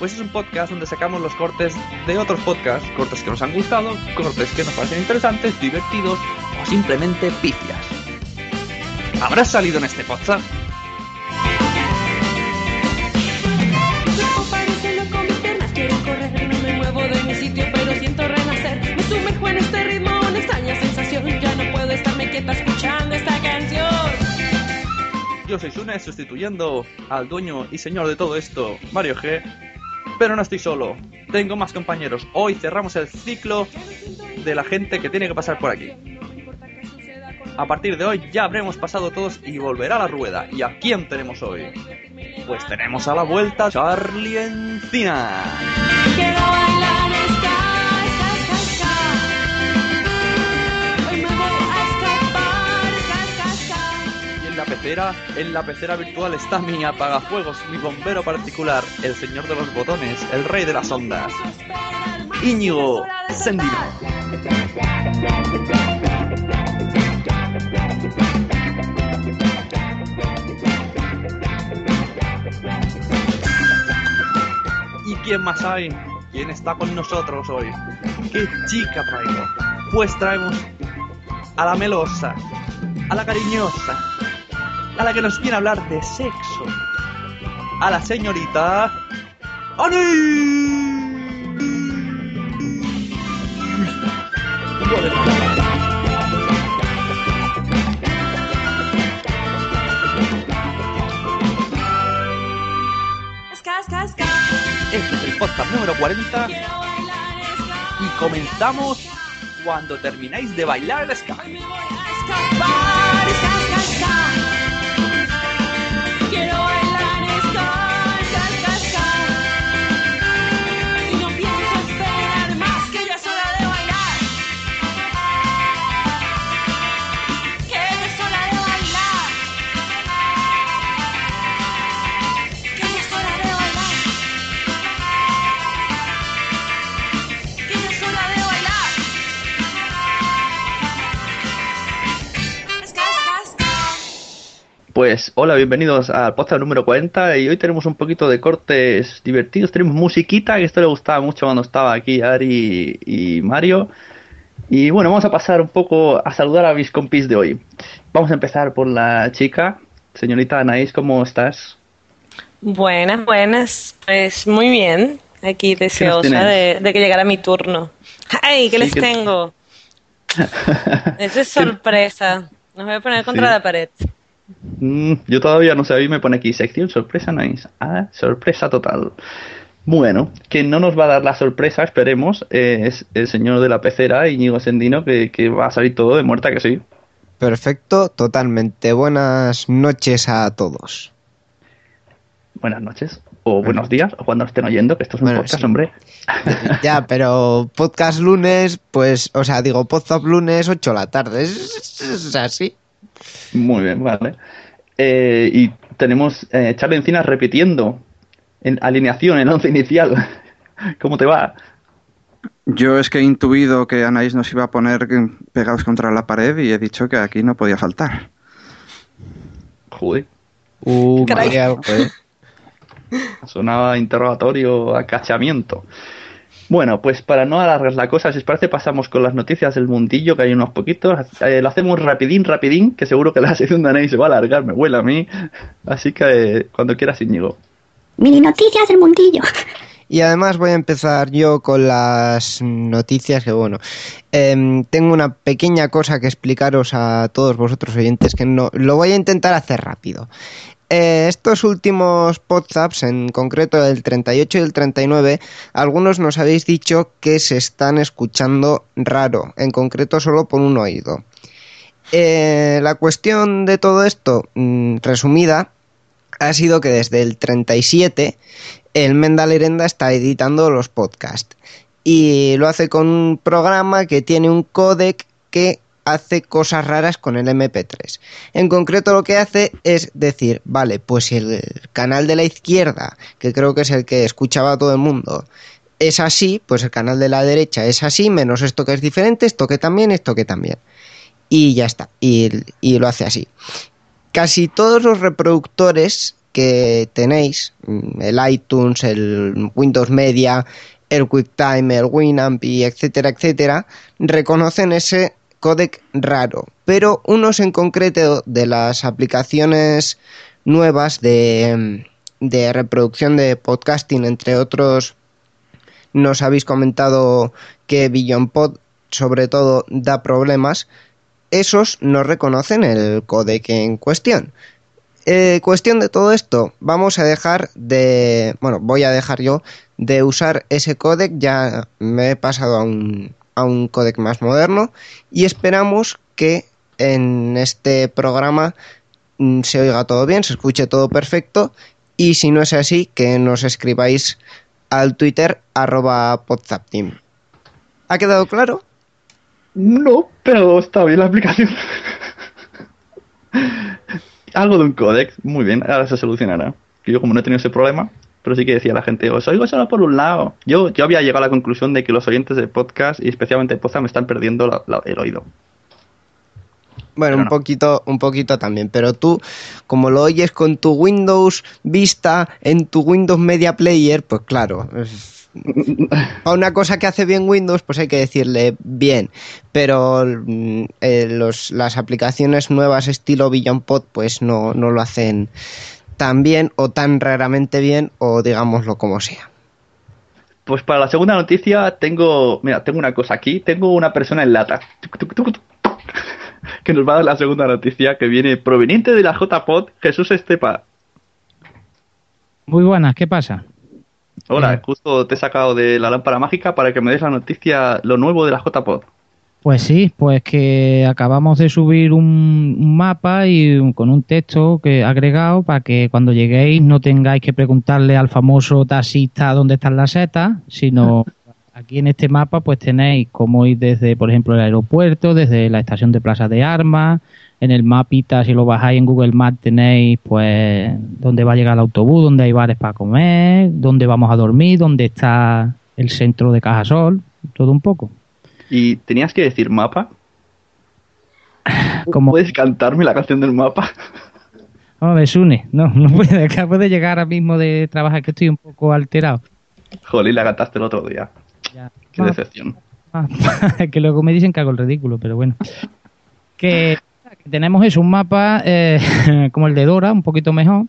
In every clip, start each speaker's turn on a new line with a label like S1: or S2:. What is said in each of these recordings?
S1: Pues es un podcast donde sacamos los cortes de otros podcasts, cortes que nos han gustado, cortes que nos parecen interesantes, divertidos o simplemente pifias. ¿Habrás salido en este podcast?
S2: Este.
S1: Yo soy Sune, sustituyendo al dueño y señor de todo esto, Mario G. Pero no estoy solo, tengo más compañeros. Hoy cerramos el ciclo de la gente que tiene que pasar por aquí. A partir de hoy ya habremos pasado todos y volverá la rueda. ¿Y a quién tenemos hoy? Pues tenemos a la vuelta Charlie Encina. En la pecera virtual está mi apagafuegos, mi bombero particular, el señor de los botones, el rey de las ondas, Íñigo Sendino. ¿Y quién más hay? ¿Quién está con nosotros hoy? ¿Qué chica traigo? Pues traemos a la melosa, a la cariñosa, a la que nos viene a hablar de sexo, a la señorita Ani. Este es el podcast número 40
S2: Quiero bailar ska.
S1: y comenzamos cuando termináis de bailar el ska. Pues hola, bienvenidos al podcast número 40 y hoy tenemos un poquito de cortes divertidos, tenemos musiquita, que esto le gustaba mucho cuando estaba aquí Ari y Mario. Y bueno, vamos a pasar un poco a saludar a mis compis de hoy. Vamos a empezar por la chica, señorita Anaís, ¿cómo estás?
S3: Buenas, buenas. Pues muy bien. Aquí deseosa de, de que llegara mi turno. ¡Ay! ¿Qué
S1: Sí,
S3: les
S1: que-
S3: tengo? Eso es sorpresa. Nos voy a poner contra
S1: Sí.
S3: la pared.
S1: Mm, yo todavía no sé, a mí me pone aquí sección sorpresa Anaís. Ah, sorpresa total. Bueno, quien no nos va a dar la sorpresa, esperemos, eh, es el señor de la pecera, Íñigo Sendino, que, que va a salir todo de muerta, que sí.
S4: Perfecto, totalmente. Buenas noches a todos.
S1: Buenas noches. O
S5: o buenos días, o cuando estén oyendo, que esto es un
S4: Bueno,
S5: podcast,
S4: sí.
S5: hombre.
S4: Ya, pero podcast lunes, pues, o sea, digo, podcast lunes 8 de la tarde. Es, es así.
S5: Muy bien, vale. Eh, y tenemos eh, Charlie Encinas repitiendo en alineación, en once inicial. ¿Cómo te va?
S6: Yo es que he intuido que Anaís nos iba a poner pegados contra la pared y he dicho que aquí no podía faltar.
S5: Joder,
S4: Uh,
S3: Caray.
S4: María, ¿eh?
S5: sonaba interrogatorio, acachamiento. Bueno, pues para no alargar la cosa, si os parece, pasamos con las noticias del mundillo, que hay unos poquitos. Eh, lo hacemos rapidín, rapidín, que seguro que la sección de Anaís se va a alargar, me huele a mí. Así que eh, cuando quieras, Íñigo.
S7: Mini noticias del mundillo.
S4: Y además voy a empezar yo con las noticias que, bueno, em, tengo una pequeña cosa que explicaros a todos vosotros oyentes que no lo voy a intentar hacer rápido. Eh, estos últimos podcasts, en concreto el 38 y el 39, algunos nos habéis dicho que se están escuchando raro, en concreto solo por un oído. Eh, la cuestión de todo esto, mm, resumida, ha sido que desde el 37 el Menda Lerenda está editando los podcasts y lo hace con un programa que tiene un códec que hace cosas raras con el MP3. En concreto lo que hace es decir, vale, pues si el canal de la izquierda, que creo que es el que escuchaba a todo el mundo, es así, pues el canal de la derecha es así, menos esto que es diferente, esto que también, esto que también. Y ya está, y, y lo hace así. Casi todos los reproductores que tenéis, mm, el iTunes, el Windows Media, el QuickTime, el Winamp etcétera, etcétera, reconocen ese códec raro. Pero unos en concreto de las aplicaciones nuevas de, reproducción de podcasting, entre otros, nos habéis comentado que Beyond Pod sobre todo da problemas, esos no reconocen el códec en cuestión. Eh, cuestión de todo esto, vamos a dejar de, bueno, voy a dejar yo de usar ese códec, ya me he pasado a un, a un códec más moderno y esperamos que en este programa mm, se oiga todo bien, se escuche todo perfecto y si no es así, que nos escribáis al Twitter arroba podzapteam. ¿Ha quedado claro?
S5: No, pero está bien la aplicación. Algo de un códec, muy bien, ahora se solucionará. Yo como no he tenido ese problema, pero sí que decía la gente, os oigo solo por un lado. Yo, yo había llegado a la conclusión de que los oyentes de podcast y especialmente de podcast me están perdiendo la- la- el oído.
S4: Bueno, un poquito, un poquito también, pero tú, como lo oyes con tu Windows Vista en tu Windows Media Player, pues claro, a una cosa que hace bien Windows, pues hay que decirle bien, pero mm, eh, los, las aplicaciones nuevas estilo Beyond Pod, pues no, no lo hacen tan bien o tan raramente bien, o digámoslo como sea.
S5: Pues para la segunda noticia tengo, mira, tengo una cosa aquí, tengo una persona en lata tuc, tuc, tuc, tuc, que nos va a dar la segunda noticia que viene proveniente de la JPod, Jesús Estepa.
S8: Muy buenas, ¿qué pasa?
S5: Hola,
S8: Eh.
S5: justo te he sacado de la lámpara mágica para que me des la noticia, lo nuevo de la JPod.
S8: Pues sí, pues que acabamos de subir un, un mapa y un- con un texto que agregado para que cuando lleguéis no tengáis que preguntarle al famoso taxista dónde están las setas, sino aquí en este mapa pues tenéis cómo ir desde, por ejemplo, el aeropuerto, desde la estación de Plaza de Armas, en el mapita, si lo bajáis en Google Maps, tenéis pues dónde va a llegar el autobús, dónde hay bares para comer, dónde vamos a dormir, dónde está el centro de Cajasol, todo un poco.
S5: Y tenías que decir mapa.
S8: Como-
S5: ¿Puedes cantarme la canción del mapa?
S8: No, me une. No, no puede. Acabo de llegar ahora mismo de trabajar que estoy un poco alterado.
S5: Joder, la cantaste el otro día.
S8: Ya.
S5: Qué decepción.
S8: que luego me dicen que hago el ridículo, pero bueno. Que, que tenemos eso, un mapa eh, como el de Dora, un poquito mejor.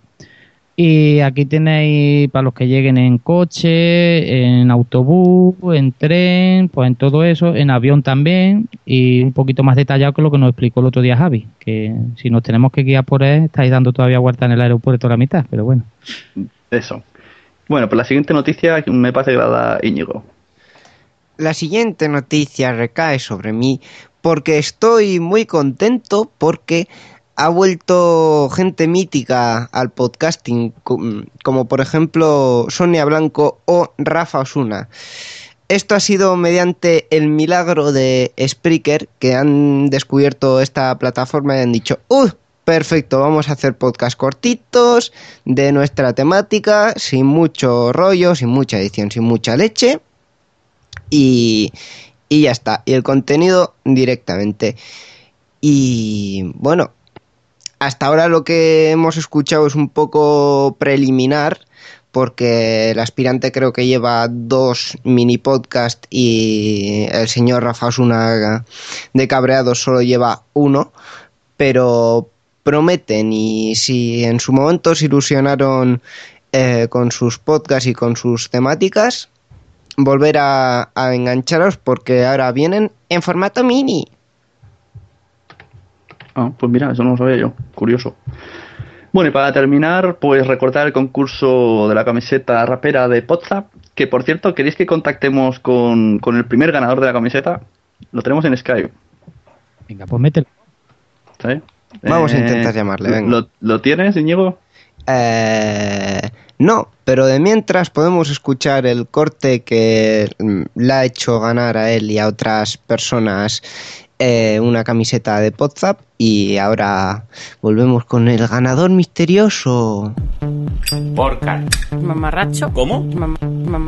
S8: Y aquí tenéis para los que lleguen en coche, en autobús, en tren, pues en todo eso, en avión también, y un poquito más detallado que lo que nos explicó el otro día Javi, que si nos tenemos que guiar por él, estáis dando todavía vuelta en el aeropuerto a la mitad, pero bueno.
S5: Eso. Bueno, pues la siguiente noticia me parece que la da Íñigo.
S4: La siguiente noticia recae sobre mí porque estoy muy contento porque ha vuelto gente mítica al podcasting, como por ejemplo Sonia Blanco o Rafa Osuna. Esto ha sido mediante el milagro de Spreaker, que han descubierto esta plataforma y han dicho, ¡Uh! Perfecto, vamos a hacer podcast cortitos de nuestra temática, sin mucho rollo, sin mucha edición, sin mucha leche. Y, y ya está. Y el contenido directamente. Y bueno, hasta ahora lo que hemos escuchado es un poco preliminar porque el aspirante creo que lleva dos mini podcast y el señor Rafa Osuna de Cabreados solo lleva uno, pero prometen y si en su momento se ilusionaron eh, con sus podcasts y con sus temáticas, volver a, a engancharos porque ahora vienen en formato mini.
S5: Ah, pues mira, eso no lo sabía yo. Curioso. Bueno, y para terminar, pues recordar el concurso de la camiseta rapera de WhatsApp, que por cierto, ¿queréis que contactemos con, con el primer ganador de la camiseta? Lo tenemos en Skype.
S8: Venga, pues mételo.
S5: ¿Sí?
S4: Vamos a
S5: Eh,
S4: intentar llamarle, venga.
S5: ¿Lo, lo tienes, Íñigo?
S4: Eh, no, pero de mientras podemos escuchar el corte que le ha hecho ganar a él y a otras personas eh, una camiseta de WhatsApp y ahora volvemos con el ganador misterioso.
S9: Porca.
S10: Mamarracho.
S9: ¿Cómo?
S10: Mam- mam-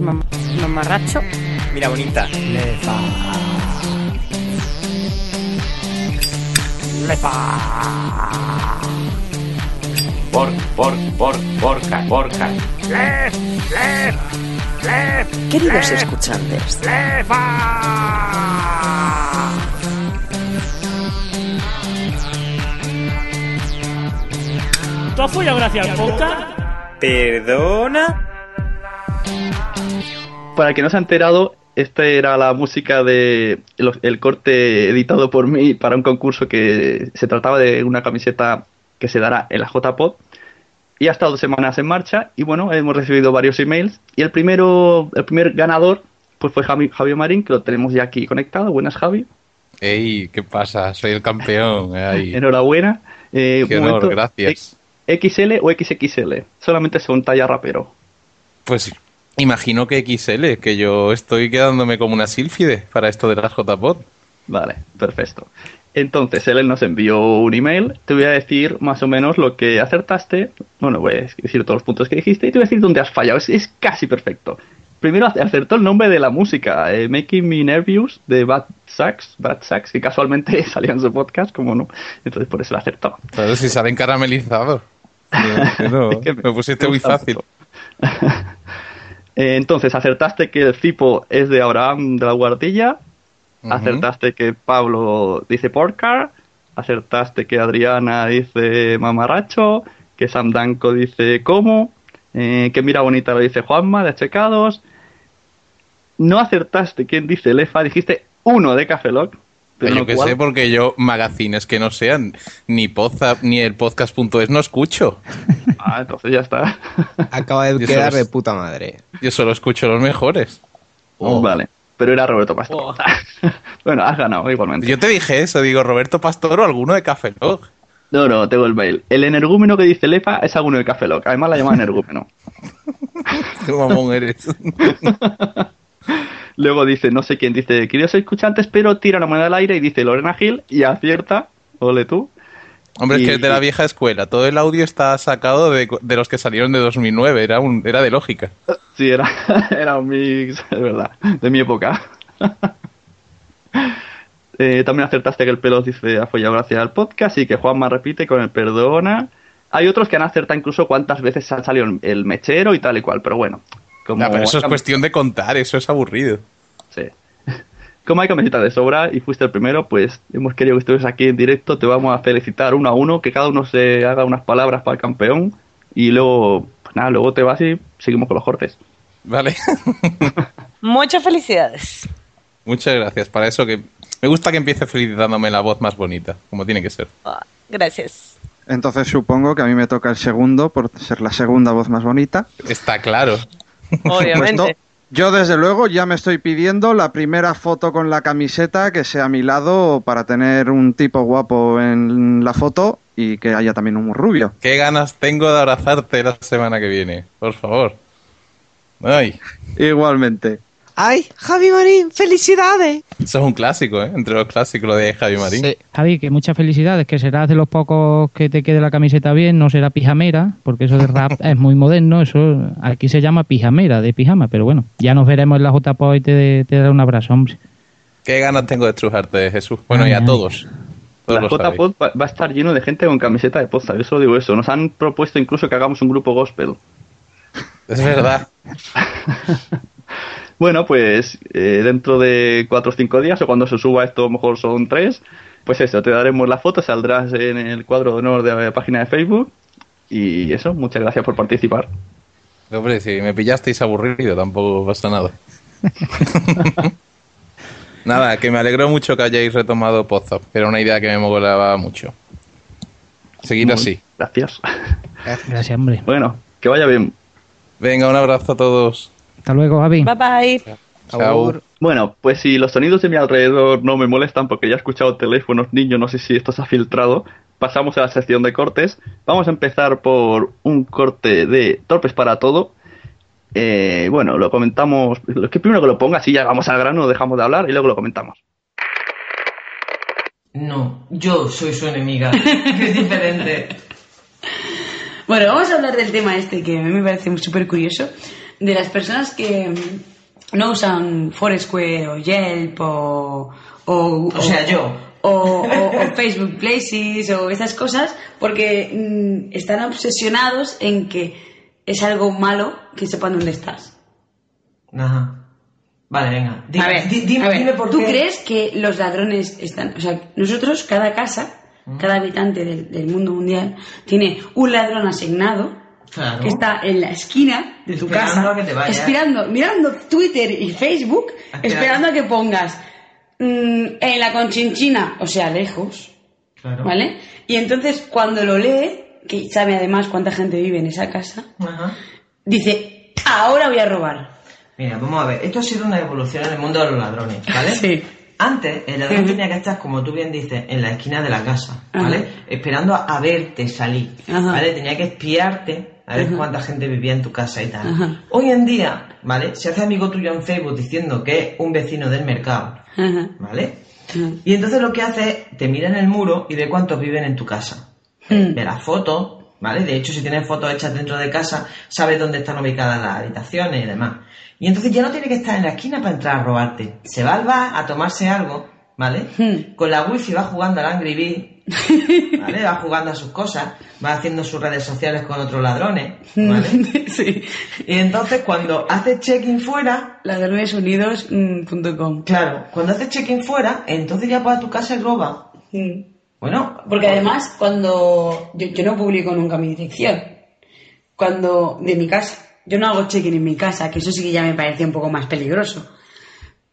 S10: Mam- Mamarracho.
S9: Mira, bonita. Por, por, por, porca, porca.
S11: Queridos escuchantes,
S9: ¿Tú has follado gracias al podcast? ¿Perdona?
S5: Para el que no se ha enterado, esta era la música de el, el corte editado por mí para un concurso que se trataba de una camiseta que se dará en la JPod. Y ha estado dos semanas en marcha y bueno, hemos recibido varios emails. Y el primero, el primer ganador pues fue Javi, Javier Marín, que lo tenemos ya aquí conectado. Buenas, Javi.
S12: Ey, ¿qué pasa? Soy el campeón. Ay,
S5: Enhorabuena. Eh,
S12: qué honor,
S5: momento,
S12: gracias.
S5: XL o XXL. Solamente son talla rapero.
S12: Pues imagino que XL, que yo estoy quedándome como una sílfide para esto de las JPod.
S5: Vale, perfecto. Entonces, él nos envió un email. Te voy a decir más o menos lo que acertaste. Bueno, voy a decir todos los puntos que dijiste y te voy a decir dónde has fallado. Es, es casi perfecto. Primero acertó el nombre de la música, eh, Making Me Nervous de Bad Sax, Bad Sax, que casualmente salía en su podcast, como no. Entonces por eso lo acertó.
S12: Pero si salen caramelizados. No, no,
S5: Es que
S12: me pusiste muy fácil.
S5: Eh, entonces acertaste que el cipo es de Abraham de la Guardilla. Acertaste que Pablo dice porcar. Acertaste que Adriana dice mamarracho. Que Sam Danko dice cómo. eh, que mira bonita lo dice Juanma de Checados. No acertaste quién dice Lefa. Dijiste uno de Café Lock.
S12: Pero yo
S5: no
S12: que sé, porque yo magazines que no sean ni Podzap ni el podcast.es no escucho.
S5: Ah, entonces ya está.
S4: Acaba de quedar de puta madre.
S12: Yo solo escucho los mejores. Oh.
S5: Vale. Pero era Roberto Pastor. bueno, has ganado igualmente.
S12: Yo te dije eso, digo Roberto Pastor o alguno de Café Log.
S5: No, no, tengo el mail. El energúmeno que dice Lefa es alguno de Café Lock. Además la llaman energúmeno.
S12: Qué mamón eres.
S5: Luego dice, no sé quién dice, queridos escuchantes, pero tira la moneda al aire y dice Lorena Gil y acierta, ole tú.
S12: Hombre,
S6: Y-
S12: es que es de la vieja escuela. Todo el audio está sacado de, de los que salieron de 2009. Era, un, era de lógica.
S5: Sí, era, era un mix, es verdad, de mi época. Eh, también acertaste que el pelo dice ha follado gracias al podcast y que Juanma repite con el perdona. Hay otros que han acertado incluso cuántas veces ha salido el mechero y tal y cual, pero bueno. Como,
S12: No, pero eso es cuestión de contar. Eso es aburrido.
S5: Sí. Como hay camiseta de sobra y fuiste el primero, pues hemos querido que estés aquí en directo. Te vamos a felicitar uno a uno, que cada uno se haga unas palabras para el campeón y luego, pues nada, luego te vas y seguimos con los cortes.
S12: Vale.
S3: Muchas felicidades.
S12: Muchas gracias. Para eso que me gusta que empiece felicitándome la voz más bonita, como tiene que ser.
S3: Ah, Gracias.
S6: Entonces supongo que a mí me toca el segundo por ser la segunda voz más bonita.
S12: Está claro.
S3: Obviamente.
S6: Pues no, yo desde luego ya me estoy pidiendo la primera foto con la camiseta que sea a mi lado para tener un tipo guapo en la foto y que haya también un rubio.
S12: Qué ganas tengo de abrazarte la semana que viene. Por favor. Ay,
S6: Igualmente.
S4: ¡Ay, Javi Marín, felicidades!
S12: eso es un clásico, ¿eh? Entre los clásicos lo de Javi Marín.
S4: Sí.
S8: Javi, que muchas felicidades, que serás de los pocos que te quede la camiseta bien, no será pijamera, porque eso de rap es muy moderno, eso aquí se llama pijamera, de pijama, pero bueno, ya nos veremos en la JPO y te, te daré un abrazo, hombre.
S12: Qué ganas tengo de estrujarte, Jesús. Bueno, y a
S8: Ay, ay.
S12: todos. Todos
S5: La. JPod va, a estar lleno de gente con camiseta de posta, yo solo digo eso. Nos han propuesto incluso que hagamos un grupo gospel.
S12: Es verdad.
S5: Bueno, pues eh, dentro de cuatro o cinco días, o cuando se suba esto, a lo mejor son tres, pues eso, te daremos la foto, saldrás en el cuadro de honor de la página de Facebook. Y eso, muchas gracias por participar.
S12: Hombre, si me pillasteis aburrido, tampoco pasa nada. nada, que me alegró mucho que hayáis retomado Podzap, que era una idea que me molaba mucho. Seguid
S5: Muy-
S12: así.
S5: Gracias.
S8: Gracias, hombre.
S5: Bueno, que vaya bien.
S12: Venga, un abrazo a todos.
S8: Hasta luego, Javi.
S3: Bye bye.
S12: Chao.
S5: Bueno, pues si los sonidos de mi alrededor no me molestan porque ya he escuchado teléfonos niños, no sé si esto se ha filtrado, pasamos a la sección de cortes. Vamos a empezar por un corte de Torpes para Todo. Eh, bueno, lo comentamos, lo que primero que lo ponga, así ya vamos al grano, dejamos de hablar y luego lo comentamos.
S13: No, yo soy su enemiga. es diferente.
S14: Bueno, vamos a hablar del tema este que a mí me parece súper curioso, de las personas que mm, no usan Foursquare o Yelp o... O,
S13: O sea, yo.
S14: O, o- o Facebook Places o esas cosas porque mm, están obsesionados en que es algo malo que sepan dónde estás.
S13: Ajá. Vale, venga. Di-
S14: a ver,
S13: di- dime,
S14: a ver,
S13: dime por
S14: ¿tú
S13: qué.
S14: crees que los ladrones están... O sea, nosotros, cada casa, cada habitante del, del mundo mundial, tiene un ladrón asignado
S13: Claro.
S14: que está en la esquina de tu
S13: Esperando
S14: casa,
S13: a que te
S14: esperando, mirando Twitter y Facebook,
S13: Esperando.
S14: esperando a que pongas mm, en la conchinchina, o sea, lejos,
S13: Claro.
S14: ¿vale? Y entonces cuando lo lee, que sabe además cuánta gente vive en esa casa,
S13: Ajá.
S14: dice, ahora voy a robar.
S13: Mira, vamos a ver. Esto ha sido una evolución en el mundo de los ladrones, ¿vale?
S14: Sí.
S13: Antes, el ladrón tenía que estar, como tú bien dices, en la esquina de la casa,
S14: Ajá.
S13: ¿vale? Esperando a, a verte salir,
S14: Ajá.
S13: ¿vale? Tenía que espiarte a ver
S14: Ajá.
S13: cuánta gente vivía en tu casa y tal.
S14: Ajá.
S13: Hoy en día, ¿vale? Se hace amigo tuyo en Facebook diciendo que es un vecino del mercado. ¿vale? Y entonces lo que hace es, te mira en el muro y ve cuántos viven en tu casa.
S14: Mm.
S13: Ve las fotos, ¿vale? De hecho, si tienes fotos hechas dentro de casa, sabes dónde están ubicadas las habitaciones y demás. Y entonces ya no tiene que estar en la esquina para entrar a robarte. Se va al bar a tomarse algo, ¿vale?
S14: Hmm.
S13: Con la wifi va jugando al Angry Bird, ¿vale? Va jugando a sus cosas, va haciendo sus redes sociales con otros ladrones, ¿vale?
S14: sí.
S13: Y entonces cuando hace check-in fuera,
S14: Ladronesunidos.com.
S13: claro, cuando hace check-in fuera, entonces ya va a tu casa y roba.
S14: Mm.
S13: Bueno,
S14: Porque además, cuando yo, yo no publico nunca mi dirección, cuando de mi casa, yo no hago check-in en mi casa, que eso sí que ya me parece un poco más peligroso.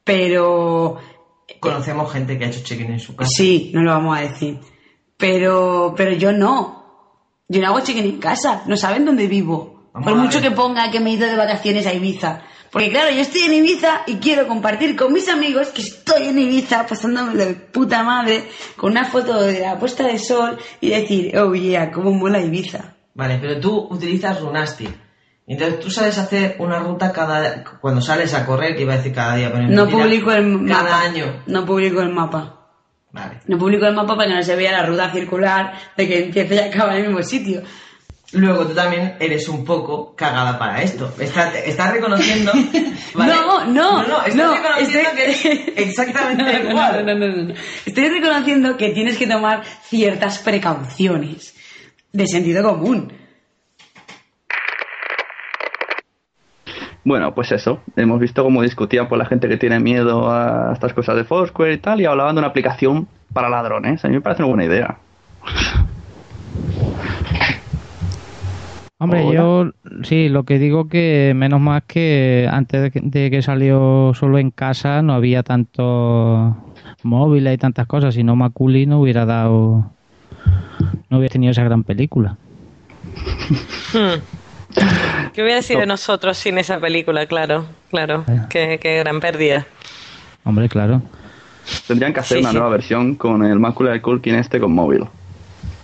S14: Pero
S13: conocemos gente que ha hecho check-in en su casa.
S14: sí, no lo vamos a decir. Pero, pero yo no. Yo no hago check-in en casa. No saben dónde vivo.
S13: Vamos
S14: Por mucho que ponga que me he ido de vacaciones a Ibiza. Porque claro, yo estoy en Ibiza y quiero compartir con mis amigos que estoy en Ibiza pasándome de puta madre con una foto de la puesta de sol y decir, oh yeah, cómo mola Ibiza.
S13: Vale, pero tú utilizas Runastic. Entonces tú sabes hacer una ruta cada cuando sales a correr, que iba a decir cada día, pero
S14: No
S13: mentira,
S14: publico el
S13: cada
S14: mapa.
S13: año.
S14: No publico el mapa.
S13: Vale.
S14: No publico el mapa para que no se vea la ruta circular de que empieza y acaba en el mismo sitio.
S13: Luego tú también eres un poco cagada para esto. Estás, estás reconociendo. ¿vale?
S14: No, no,
S13: no, no, estás
S14: no,
S13: reconociendo
S14: estoy-
S13: que eres exactamente
S14: No,
S13: igual.
S14: no, no, no, no. Estoy reconociendo que tienes que tomar ciertas precauciones de sentido común.
S1: Bueno, pues eso. Hemos visto cómo discutían por la gente que tiene miedo a estas cosas de Foursquare y tal, y hablaban de una aplicación para ladrones. A mí me parece una buena idea.
S8: Hombre,
S1: Hola.
S8: yo sí, lo que digo que menos más que antes de que, de que salió solo en casa no había tantos móviles y tantas cosas, si no Maculi no hubiera dado no hubiera tenido esa gran película.
S3: ¿Qué hubiera sido de nosotros sin esa película? Claro, claro. Qué, qué gran pérdida.
S8: Hombre, claro.
S1: Tendrían que hacer
S3: Sí,
S1: una
S3: sí.
S1: nueva versión con el Macular Culkin este con móvil.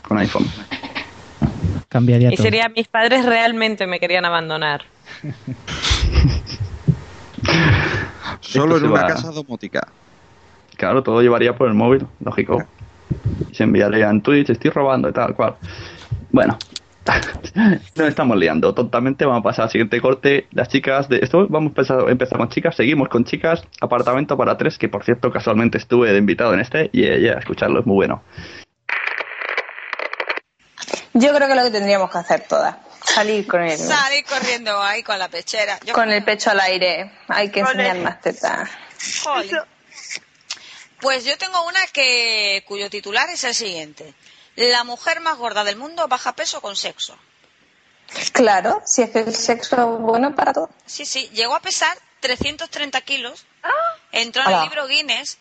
S1: Con iPhone.
S8: Cambiaría
S3: Y
S8: todo.
S3: sería mis padres realmente me querían abandonar.
S6: Solo en una
S1: va-
S6: casa domótica.
S1: Claro, todo llevaría por el móvil, lógico. Y se enviaría en Twitch, estoy robando y tal cual. Bueno, nos estamos liando. Tontamente vamos a pasar al siguiente corte. Las chicas de esto, vamos a empezar, empezamos chicas, seguimos con chicas. Apartamento para tres, que por cierto casualmente estuve de invitado en este. Y yeah, escucharlo es muy bueno.
S15: Yo creo que lo que tendríamos que hacer todas, salir con el,
S16: Salir corriendo ahí con la pechera. Yo
S15: con el pecho al aire. Hay que
S16: Con
S15: enseñar más tetas.
S16: Pues yo tengo una que cuyo titular es el siguiente. La mujer más gorda del mundo baja peso con sexo.
S15: Claro, si es que el sexo es bueno para todo.
S16: Sí, sí, llegó a pesar 330 kilos, entró en el libro Guinness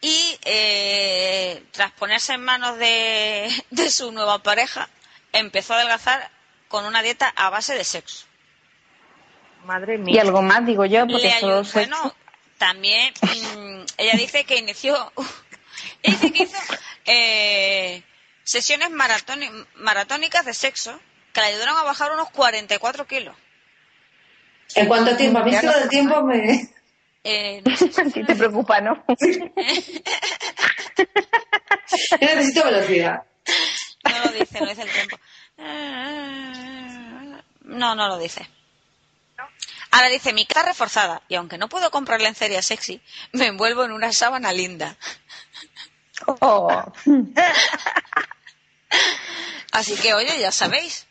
S16: y eh, tras ponerse en manos de, de su nueva pareja, empezó a adelgazar con una dieta a base de sexo.
S3: Madre
S15: Y algo más, digo yo, porque
S16: ayudó-
S15: sexo-
S16: bueno, también mm, ella dice que inició, ella dice que hizo eh, sesiones maratónicas de sexo que le ayudaron a bajar unos 44 kilos.
S14: ¿En cuánto tiempo? A mí esto del tiempo me...
S16: Eh, no sé,
S15: A ti te preocupa, ¿no?
S14: Yo necesito velocidad.
S16: no lo dice, no dice el tiempo. No, no lo dice. Ahora dice, mi cara reforzada, y aunque no puedo comprar lencería sexy, me envuelvo en una sábana linda.
S15: Oh.
S16: Así que, oye, ya sabéis.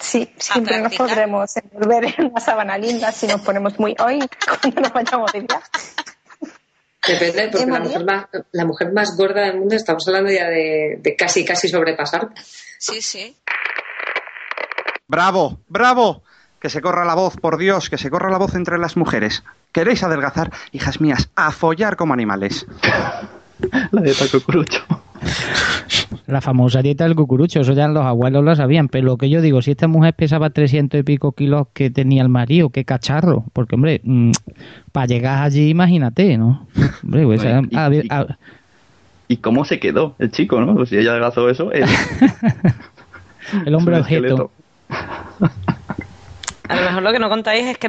S15: Sí, siempre nos podremos envolver en una sábana linda si nos ponemos muy hoy cuando nos vayamos de viaje.
S17: Depende, porque
S15: ¿Eh,
S17: la mujer, más, la mujer más gorda del mundo, estamos hablando ya de, de casi, casi sobrepasar.
S16: Sí, sí.
S6: Bravo, bravo. Que se corra la voz, por Dios, que se corra la voz entre las mujeres. ¿Queréis adelgazar, hijas mías, a follar como animales?
S1: La dieta cucurucho.
S8: La famosa dieta del cucurucho, eso ya los abuelos lo sabían, pero lo que yo digo, si esta mujer pesaba 300 y pico kilos que tenía el marido, qué cacharro, porque hombre, para llegar allí, imagínate, ¿no? Hombre, pues,
S1: Oye, y-
S8: a
S1: y-
S8: a-
S1: ¿Y cómo se quedó el chico, no? Pues si ella adelgazó eso, él-
S8: el hombre objeto.
S3: A lo mejor lo que no contáis es que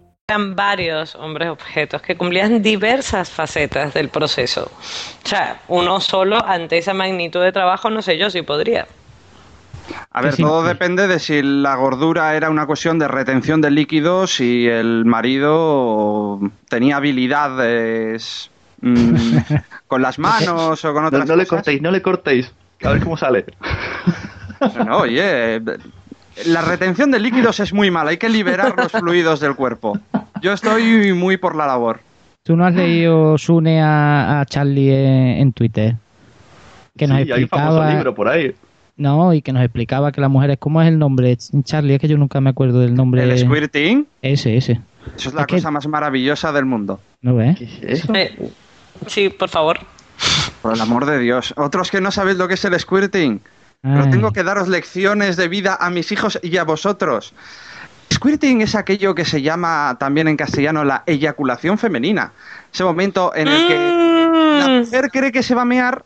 S3: eran varios hombres objetos que cumplían diversas facetas del proceso. O sea, uno solo ante esa magnitud de trabajo, no sé yo si podría.
S6: A ver, todo depende de si la gordura era una cuestión de retención de líquidos, si el marido tenía habilidades Mm, con las manos o con
S1: No,
S6: otras
S1: no le
S6: cosas.
S1: cortéis, no le cortéis. A ver cómo sale.
S6: No, no, oye, la retención de líquidos es muy mala, hay que liberar los fluidos del cuerpo. Yo estoy muy por la labor.
S8: ¿Tú no has leído Sune a, a Charlie en, en Twitter? Que nos
S1: Sí, hay un famoso
S8: explicaba.
S1: libro por ahí.
S8: No, y que nos explicaba que las mujeres. ¿Cómo es el nombre? Charlie, es que yo nunca me acuerdo del nombre.
S6: El squirting,
S8: Ese, ese.
S6: eso es la
S8: Es que-
S6: cosa más maravillosa del mundo.
S8: ¿No ves?
S3: Eh, sí, por favor.
S6: Por el amor de Dios. Otros que no sabéis lo que es el squirting. Pero tengo que daros lecciones de vida a mis hijos y a vosotros. Squirting es aquello que se llama también en castellano la eyaculación femenina. Ese momento en el que la mujer cree que se va a mear,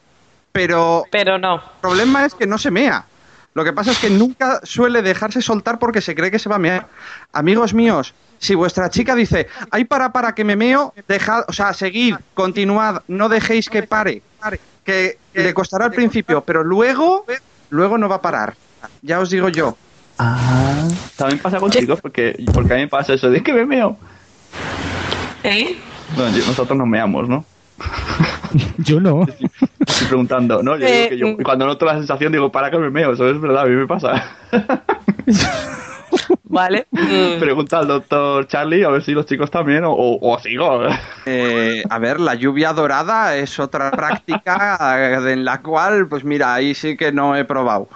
S6: pero,
S3: pero no.
S6: el problema es que no se mea. Lo que pasa es que nunca suele dejarse soltar porque se cree que se va a mear. Amigos míos, si vuestra chica dice, ay, para, para que me meo, dejad, o sea, seguid, continuad, no dejéis que pare. Que le costará al principio, pero luego, luego no va a parar. Ya os digo yo.
S1: Ah, también pasa con chicos porque, porque a mí me pasa eso de que me meo.
S3: ¿Eh?
S1: Bueno, yo- nosotros nos meamos, ¿no?
S8: Yo no.
S1: Estoy preguntando, ¿no? Yo digo que yo, cuando noto la sensación digo, para que me meo, eso es verdad, a mí me pasa.
S3: Vale. Mm.
S1: Pregunta al doctor Charlie a ver si los chicos también o, o, o sigo.
S6: Eh, a ver, la lluvia dorada es otra práctica en la cual, pues mira, ahí sí que no he probado.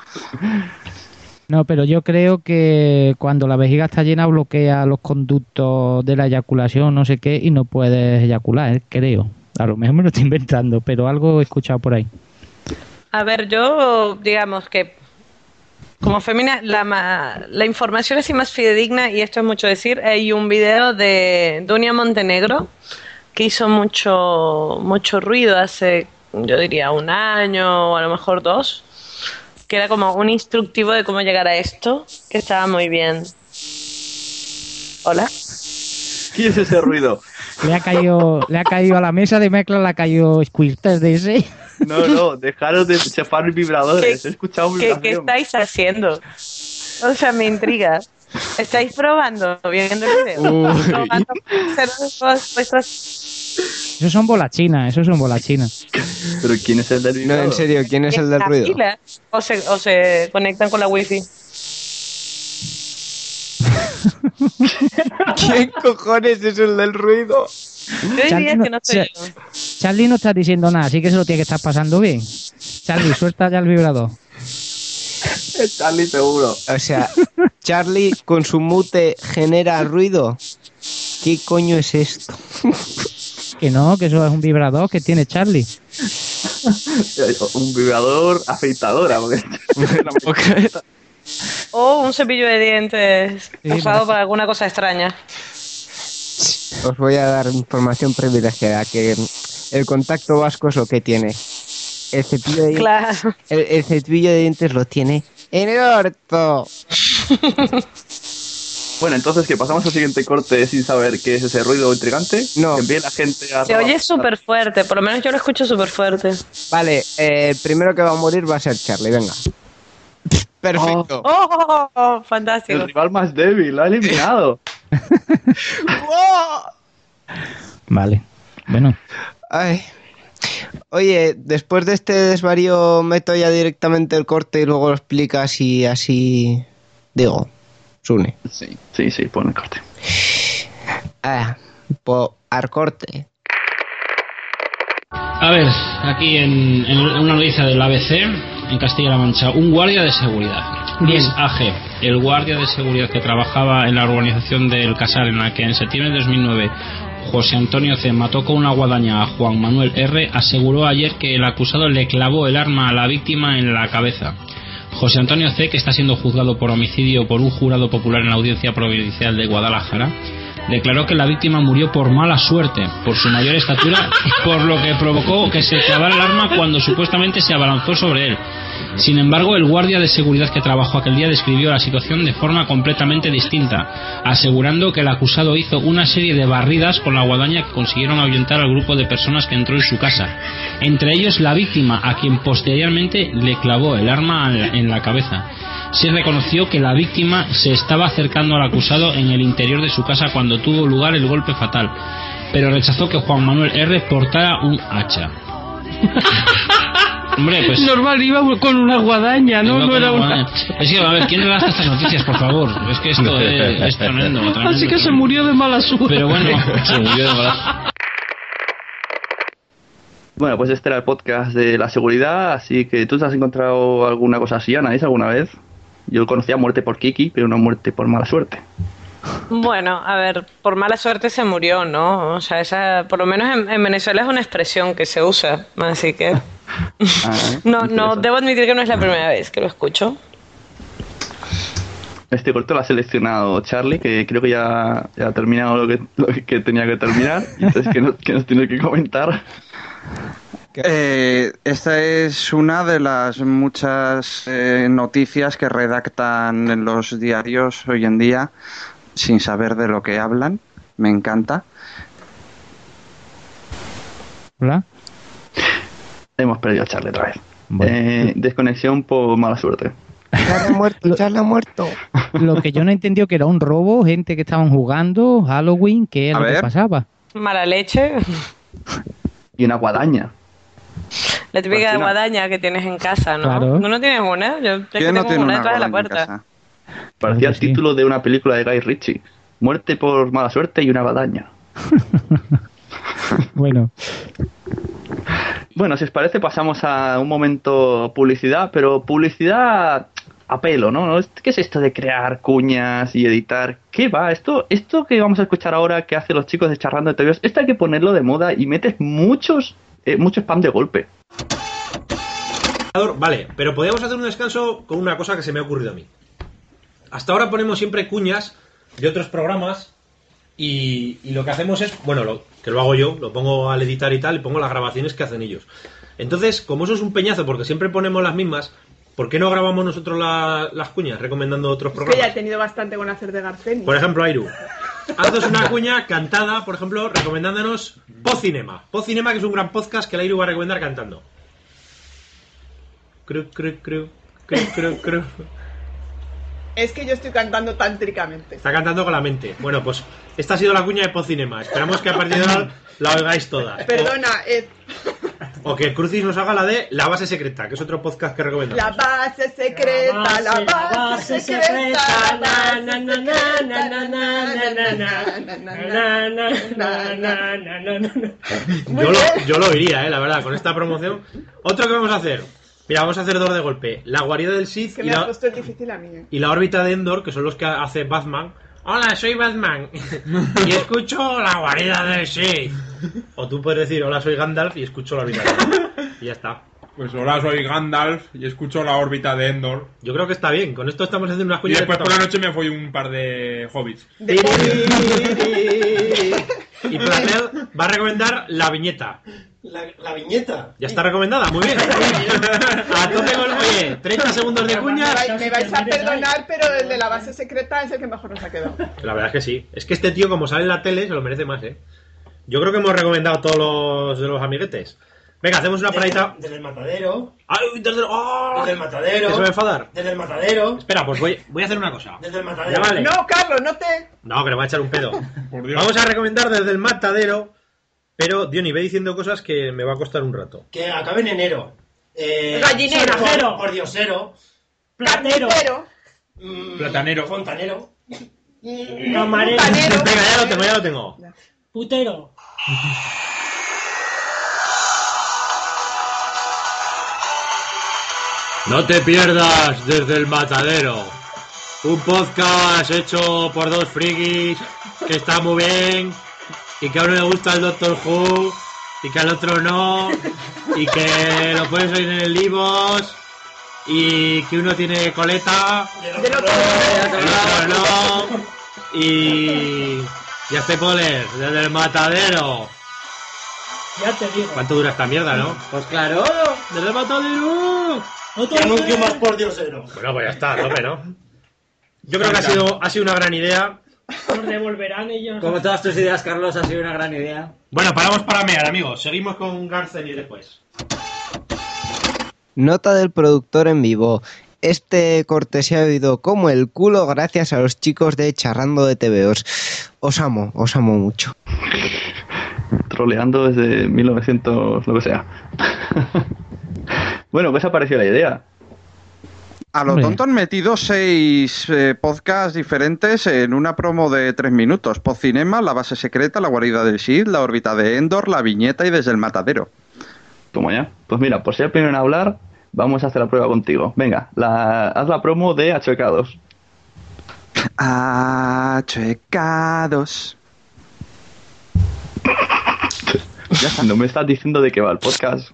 S8: No, pero yo creo que cuando la vejiga está llena bloquea los conductos de la eyaculación, no sé qué, y no puedes eyacular, eh, creo. A lo mejor me lo estoy inventando, pero algo he escuchado por ahí.
S3: A ver, yo digamos que como femina la, la información así más fidedigna, y esto es mucho decir, hay un video de Dunia Montenegro que hizo mucho, mucho ruido hace, yo diría, un año o a lo mejor dos, que era como un instructivo de cómo llegar a esto, que estaba muy bien. Hola.
S1: ¿Qué es ese ruido?
S8: Le ha caído, le ha caído a la mesa de mezcla, le ha caído squirter de ese.
S1: No, no, dejaros de chafar vibradores. He escuchado
S3: ¿Qué,
S1: vibración.
S3: qué estáis haciendo? O sea, me intriga. ¿Estáis probando, viendo el video? ¿Probando
S8: Esos son bolas chinas, esos son bolas chinas.
S1: Pero ¿quién es el del
S4: No,
S1: vibrador?
S4: en serio, ¿quién es el del
S3: ¿La
S4: ruido?
S3: ¿O se, ¿O se conectan con la wifi?
S4: ¿Quién cojones es el del ruido?
S3: Yo diría
S8: Charlie no-
S3: que no soy yo.
S8: Charlie no está diciendo nada, así que se lo tiene que estar pasando bien. Charlie, suelta ya el vibrador.
S1: Charlie seguro.
S4: O sea, Charlie con su mute genera ruido. ¿Qué coño es esto?
S8: Que no, que eso es un vibrador que tiene Charlie.
S1: Un vibrador afeitadora. Porque...
S3: O un cepillo de dientes
S8: Sí,
S3: usado para alguna cosa extraña.
S4: Os voy a dar información privilegiada, que el contacto vasco es lo que tiene. El cepillo de,
S3: Claro.
S4: el, el cepillo de dientes lo tiene en el orto.
S1: Bueno, entonces, ¿qué? ¿Pasamos al siguiente corte sin saber qué es ese ruido intrigante?
S4: No.
S1: Que envíe la gente a...
S3: Se oye súper fuerte, por lo menos yo lo escucho súper fuerte.
S4: Vale, eh, el primero que va a morir va a ser Charlie, venga. Perfecto.
S3: ¡Oh! oh, fantástico.
S1: El rival más débil, lo ha eliminado.
S8: Vale. Bueno,
S4: Ay. Oye, después de este desvarío meto ya directamente el corte y luego lo explicas y así digo, Sune.
S1: Sí, sí, sí, pon el corte.
S4: Ah, po, ar corte.
S18: A ver, aquí en, en una noticia del ABC, en Castilla-La Mancha, un guardia de seguridad. AG, el guardia de seguridad que trabajaba en la urbanización del Casal, en la que en septiembre de 2009 José Antonio C. mató con una guadaña a Juan Manuel R., aseguró ayer que el acusado le clavó el arma a la víctima en la cabeza. José Antonio C., que está siendo juzgado por homicidio por un jurado popular en la Audiencia Provincial de Guadalajara, declaró que la víctima murió por mala suerte, por su mayor estatura, por lo que provocó que se clavara el arma cuando supuestamente se abalanzó sobre él. Sin embargo, el guardia de seguridad que trabajó aquel día describió la situación de forma completamente distinta, asegurando que el acusado hizo una serie de barridas con la guadaña que consiguieron ahuyentar al grupo de personas que entró en su casa, entre ellos la víctima, a quien posteriormente le clavó el arma en la cabeza se reconoció que la víctima se estaba acercando al acusado en el interior de su casa cuando tuvo lugar el golpe fatal. pero rechazó que Juan Manuel R portara un hacha. Hombre, pues...
S9: Normal, iba con una guadaña, ¿no? No era
S18: una. Es que, a ver, ¿quién redacta estas noticias, por favor? Es que esto es, es tremendo, tremendo.
S9: Así que se murió de mala suerte.
S18: Pero bueno, se murió de mala
S5: Bueno, pues este era el podcast de la seguridad, así que tú te has encontrado alguna cosa así, Anaís, alguna vez. Yo conocía muerte por Kiki, pero no muerte por mala suerte.
S3: Bueno, a ver, por mala suerte se murió, ¿no? O sea, esa, por lo menos en, en Venezuela es una expresión que se usa, así que no, no, debo admitir que no es la primera vez que lo escucho.
S5: Este corto lo ha seleccionado Charlie, que creo que ya, ya ha terminado lo que, lo que tenía que terminar. Entonces, ¿qué nos, qué nos tiene que comentar?
S6: Eh, esta es una de las muchas eh, noticias que redactan en los diarios hoy en día sin saber de lo que hablan. Me encanta.
S8: Hola.
S5: Hemos perdido a Charlie otra vez. Eh, desconexión por mala suerte.
S4: Charla ha muerto, Charla ha muerto.
S8: Lo que yo no he entendido que era un robo, gente que estaban jugando, Halloween, ¿qué es
S5: A
S8: lo que pasaba?
S3: Mala leche,
S5: Y una guadaña.
S3: la típica guadaña que tienes en casa, ¿no?
S5: Claro.
S3: ¿No, no tienes una? Yo es que
S5: ¿Quién no
S3: tengo
S5: tiene
S3: una detrás de la puerta.
S5: Parecía el título de una película de Guy Ritchie. Muerte por mala suerte y una guadaña.
S8: Bueno,
S5: Bueno, si os parece, pasamos a un momento publicidad, pero publicidad a pelo, ¿no? ¿Qué es esto de crear cuñas y editar? ¿Qué va? Esto, esto que vamos a escuchar ahora que hacen los chicos de Charrando de TVOs, esto hay que ponerlo de moda y metes muchos, eh, mucho spam de golpe.
S19: Vale, pero podríamos hacer un descanso con una cosa que se me ha ocurrido a mí. Hasta ahora ponemos siempre cuñas de otros programas y, y lo que hacemos es, bueno, lo, que lo hago yo, lo pongo al editar y tal, y pongo las grabaciones que hacen ellos. Entonces, como eso es un peñazo, porque siempre ponemos las mismas, ¿por qué no grabamos nosotros la- las cuñas recomendando otros
S20: Es que ya
S19: programas?
S20: he tenido bastante con hacer de Garceni.
S19: Por ejemplo, Airu. Haznos una cuña cantada, por ejemplo, recomendándonos Pocinema. Pocinema, que es un gran podcast que la Airu va a recomendar cantando. Cru, cru, cru, cru, cru, cru.
S20: Es que yo estoy cantando tántricamente.
S19: Está cantando con la mente. Bueno, pues esta ha sido la cuña de Pocinema. Esperamos que a partir de ahora la oigáis toda.
S20: Perdona, eh,
S19: O que Crucis nos haga la de La Base Secreta, que es otro podcast que recomendamos.
S20: la base secreta, la base, secreta, la base
S19: Yo lo, yo lo oiría, eh, la verdad, con esta promoción. Otro que vamos a hacer. Mira, vamos a hacer dos de golpe. La guarida del Sith
S20: Que
S19: y
S20: me ha
S19: la,
S20: puesto difícil a mí. eh.
S19: y la órbita de Endor, que son los que hace Batman. Hola, soy Batman. y escucho la guarida del Sith. O tú puedes decir, hola, soy Gandalf y escucho la órbita de Endor. Y ya está.
S21: Pues hola, soy Gandalf y escucho la órbita de Endor.
S19: Yo creo que está bien. Con esto estamos haciendo unas
S21: Y
S19: cuñas de
S21: después por la noche me fui un par de hobbits.
S19: Y Platel va a recomendar la viñeta.
S22: La, la viñeta.
S19: Ya está recomendada, muy bien. A tope con. Oye, 30 segundos de
S20: Me
S19: cuñas.
S20: vais, me vais a perdonar, pero el de la base secreta es el que mejor nos ha quedado.
S19: La verdad es que sí. Es que este tío, como sale en la tele, se lo merece más, ¿eh? Yo creo que hemos recomendado todos los de los amiguetes. Venga, hacemos una paradita.
S22: Desde el matadero.
S19: ¡Ay, desde el... ¡Oh!
S22: Desde el matadero.
S19: ¿Que se va a enfadar?
S22: Desde el matadero.
S19: Espera, pues voy, voy a hacer una cosa.
S22: Desde el
S19: Ya
S22: matadero.
S19: vale.
S20: No, Carlos, no te.
S19: No, que le va a echar un pedo. Vamos a recomendar desde el matadero. Pero, Diony, ve diciendo cosas que me va a costar un rato.
S22: Que acabe en enero. Eh,
S20: Gallinero.
S22: Por, por diosero.
S20: Platero.
S21: Platanero.
S22: Fontanero.
S19: Camarero. Venga, ya lo tengo, ya lo tengo.
S22: Putero.
S19: No te pierdas desde el matadero. Un podcast hecho por dos frikis que está muy bien y que a uno le gusta el Doctor Who y que al otro no y que lo puedes oír en el Livos y que uno tiene coleta
S20: otro.
S19: el otro no y ya estoy poler desde el matadero.
S22: Ya te digo.
S19: ¿Cuánto dura esta mierda, no? Pues claro, desde el matadero.
S22: Otro anuncio más por diosero.
S19: Bueno, pues ya está, tope, ¿no? Yo creo que ha sido, ha sido una gran idea.
S22: Nos devolverán ellos.
S23: Como todas tus ideas, Carlos, ha sido una gran idea.
S19: Bueno, paramos para mear, amigos. Seguimos con Garcen y después.
S4: Nota del productor en vivo. Este corte se ha oído como el culo gracias a los chicos de Charrando de TVOs. Os amo, os amo mucho.
S5: troleando desde 1900, lo que sea. bueno, ¿qué os ha parecido la idea?
S6: A lo
S5: Hombre.
S6: tonto han metido seis eh, podcasts diferentes en una promo de tres minutos. Podcinema, La Base Secreta, La Guarida del Sid, La Órbita de Endor, La Viñeta y Desde el Matadero.
S5: Como ya. Pues mira, por ser el primero en hablar, vamos a hacer la prueba contigo. Venga, la, haz la promo de Achuecados.
S6: Achuecados.
S5: Ya está, no me estás diciendo de qué va el podcast.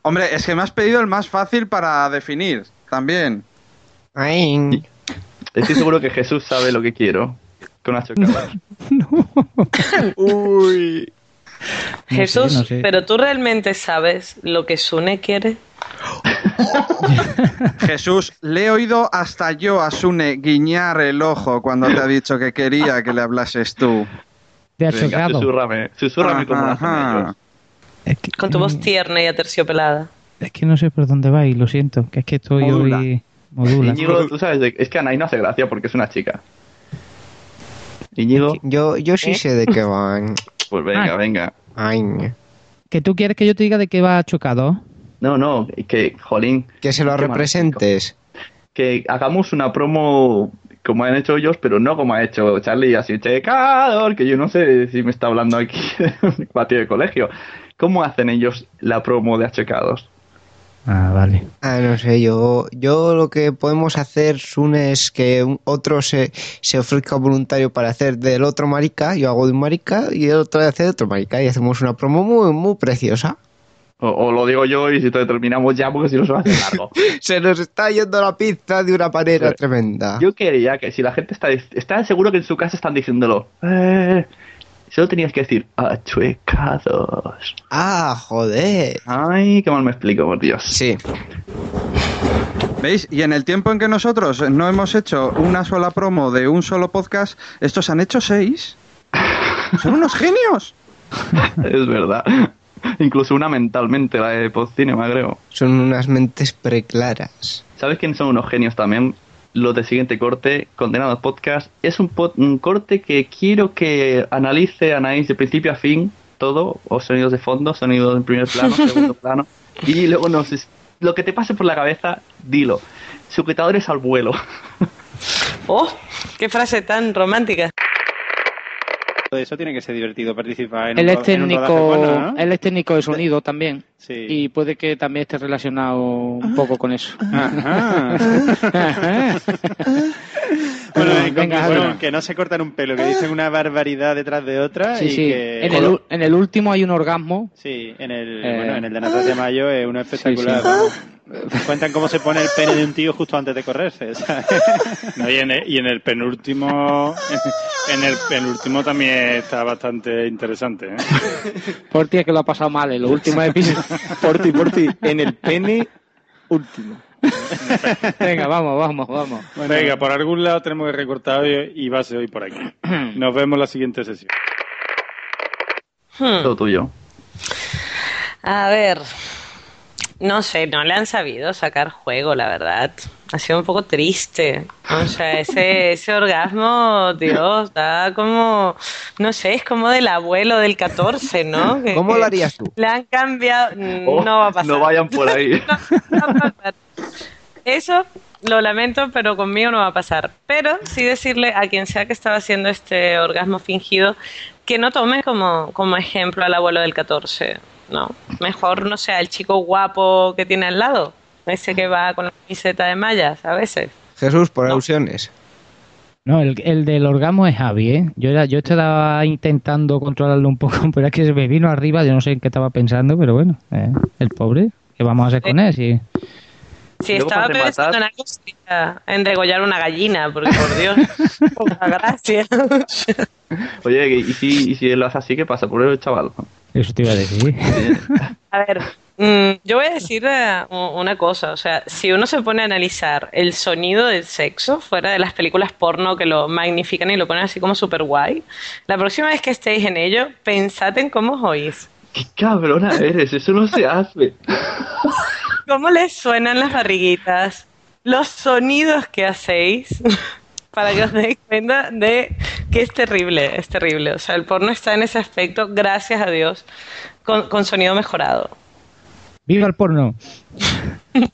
S6: Hombre, es que me has pedido el más fácil para definir también.
S5: Estoy seguro que Jesús sabe lo que quiero con Achuecados.
S6: Uy.
S3: Jesús,
S5: no sé.
S3: pero tú realmente sabes lo que Sune quiere.
S6: Jesús, le he oído hasta yo a Sune guiñar el ojo cuando te ha dicho que quería que le hablases tú.
S5: Lo hacen
S6: Ajá.
S5: ellos.
S3: Con tu voz tierna y aterciopelada.
S8: Es que no sé por dónde vais, lo siento. Que es que estoy
S5: Modula.
S8: hoy. Modula.
S5: Íñigo, tú sabes, es que Anaí no hace gracia porque es una chica. Íñigo,
S4: Yo, yo sí sé de qué van.
S5: pues venga,
S8: Ah.
S5: venga.
S4: Ay,
S8: ¿Que tú quieres que yo te diga de qué va chocado?
S5: No, no, que, jolín.
S4: que se lo representes.
S5: Que hagamos una promo como han hecho ellos, pero no como ha hecho Charlie así, checador, que yo no sé si me está hablando aquí en un patio de colegio. ¿Cómo hacen ellos la promo de achecados?
S8: Ah, vale.
S4: Ah, no sé, yo, yo lo que podemos hacer, Sune, es que un- otro se, se ofrezca voluntario para hacer del otro marica, yo hago de un marica y el otro hace de otro marica y hacemos una promo muy, muy preciosa.
S5: O, o lo digo yo y si te terminamos ya porque si no se va a hacer largo.
S4: Se nos está yendo la pizza de una manera tremenda.
S5: Yo quería que si la gente está, está seguro que en su casa están diciéndolo, eh, solo tenías que decir achuecados.
S4: Ah, joder.
S5: Ay, qué mal me explico, por Dios.
S4: Sí.
S6: ¿Veis? Y en el tiempo en que nosotros no hemos hecho una sola promo de un solo podcast, estos han hecho seis. Son unos genios.
S5: es verdad. Incluso una mentalmente, la de Podcinema, creo.
S4: Son unas mentes preclaras.
S5: ¿Sabes quiénes son unos genios también? Los de siguiente corte, Condenados Podcast. Es un, pod- un corte que quiero que analice Anaís de principio a fin, todo, o sonidos de fondo, sonidos en primer plano, segundo plano, y luego nos, lo que te pase por la cabeza, dilo. Sujetadores al vuelo.
S3: ¡Oh! ¡Qué frase tan romántica!
S24: Eso tiene que ser divertido participar en
S8: Él
S24: un,
S8: es
S24: ro- en un rodaje
S8: técnico,
S24: porno, ¿no?
S8: él es técnico de sonido también.
S24: Sí.
S8: Y puede que también esté relacionado un poco con eso.
S24: Ajá. Bueno,
S8: venga,
S24: que no se cortan un pelo, que dicen una barbaridad detrás de otra
S8: Sí,
S24: y
S8: sí.
S24: que...
S8: En el, u- en el último hay un orgasmo.
S24: Sí, en el,
S8: Eh.
S24: bueno, en el de Natas de Mayo es uno espectacular.
S8: Sí, sí.
S24: vamos. Cuentan cómo se pone el pene de un tío justo antes de correrse. ¿sabes?
S25: No, y, en el, y en el penúltimo en el penúltimo también está bastante interesante ¿eh?
S8: Por ti es que lo ha pasado mal en los últimos episodios.
S12: Por ti, por ti. En el pene último.
S8: Venga, vamos, vamos, vamos.
S25: venga por algún lado tenemos que recortar hoy y va a ser hoy por aquí nos vemos la siguiente sesión
S3: Hmm.
S5: Todo tuyo.
S3: A ver, no sé, no le han sabido sacar juego, la verdad. Ha sido un poco triste. O sea, ese, ese orgasmo, Dios, da como, no sé, es como del abuelo del 14, ¿no? Que-
S4: ¿Cómo lo harías tú?
S3: Le han cambiado,
S5: Oh,
S3: no va a pasar.
S5: No vayan por ahí.
S3: Eso lo lamento, pero conmigo no va a pasar. Pero sí decirle a quien sea que estaba haciendo este orgasmo fingido que no tome como, como ejemplo al abuelo del 14. No, mejor, no sé, al chico guapo que tiene al lado. Ese que va con la camiseta de mallas a veces.
S4: Jesús, por alusiones.
S8: No, el, el del orgasmo es Javi, ¿eh? Yo, era, yo estaba intentando controlarlo un poco, pero es que se me vino arriba, yo no sé en qué estaba pensando, pero bueno, eh, el pobre, ¿qué vamos a hacer con él? Si-
S3: Si
S5: Luego
S3: estaba pensando en algo sería en degollar una gallina, porque por Dios, poca gracia.
S5: Oye, ¿y si, y si lo hace así, qué pasa? Por el chaval.
S8: Eso te iba a decir.
S3: A ver, mm, yo voy a decir eh, una cosa, o sea, si uno se pone a analizar el sonido del sexo fuera de las películas porno que lo magnifican y lo ponen así como súper guay, la próxima vez que estéis en ello, pensad en cómo os oís.
S5: ¡Qué cabrona eres! Eso no se hace.
S3: ¿Cómo les suenan las barriguitas? Los sonidos que hacéis. para que os deis cuenta de que es terrible, es terrible. O sea, el porno está en ese aspecto, gracias a Dios, con, con sonido mejorado.
S8: ¡Viva el porno!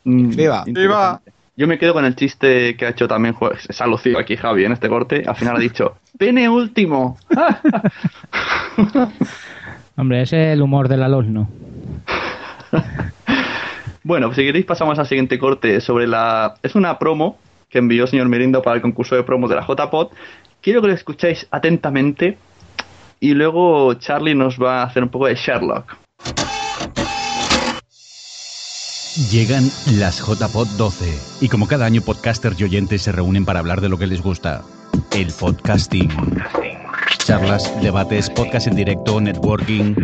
S4: Viva.
S6: Viva.
S5: Yo me quedo con el chiste que ha hecho también, se ha lucido aquí Javi en este corte. Al final ha dicho, pene último.
S8: Hombre, ese es el humor del alumno.
S5: Bueno, si queréis pasamos al siguiente corte sobre la... Es una promo que envió el señor Merindo para el concurso de promos de la JPod. Quiero que lo escuchéis atentamente y luego Charlie nos va a hacer un poco de Sherlock.
S26: Llegan las JPod 12 y como cada año podcasters y oyentes se reúnen para hablar de lo que les gusta. El podcasting. Charlas, debates, podcast en directo, networking.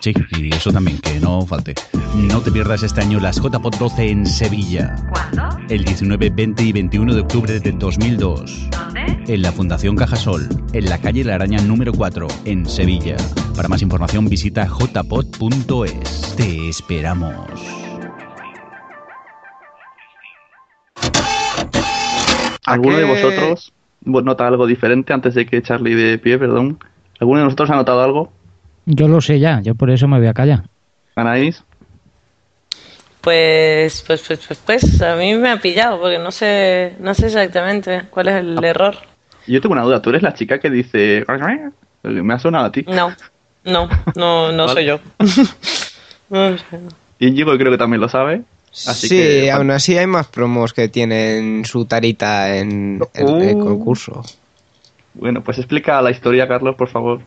S26: Sí, y eso también, que no falte. No te pierdas este año las JPod 12 en Sevilla.
S27: ¿Cuándo?
S26: El 19, 20 y 21 de octubre de 2002.
S27: ¿Dónde?
S26: En la Fundación Cajasol, en la calle La Araña número 4, en Sevilla. Para más información visita jpod.es. Te esperamos.
S5: ¿Alguno de vosotros nota algo diferente antes de que Charlie de pie, perdón? ¿Alguno de nosotros ha notado algo?
S8: Yo lo sé ya, yo por eso me voy a callar.
S5: ¿Anaís?
S3: Pues, pues, pues, pues, pues, a mí me ha pillado, porque no sé, no sé exactamente cuál es el error.
S5: Yo tengo una duda, ¿tú eres la chica que dice... Me ha sonado a ti.
S3: No, no, no, no
S5: Vale.
S3: soy yo. No sé.
S5: Y Íñigo creo que también lo sabe. Así
S4: sí,
S5: que...
S4: aún así hay más promos que tienen su tarita en el, el
S5: Uh.
S4: concurso.
S5: Bueno, pues explica la historia, Carlos, por favor.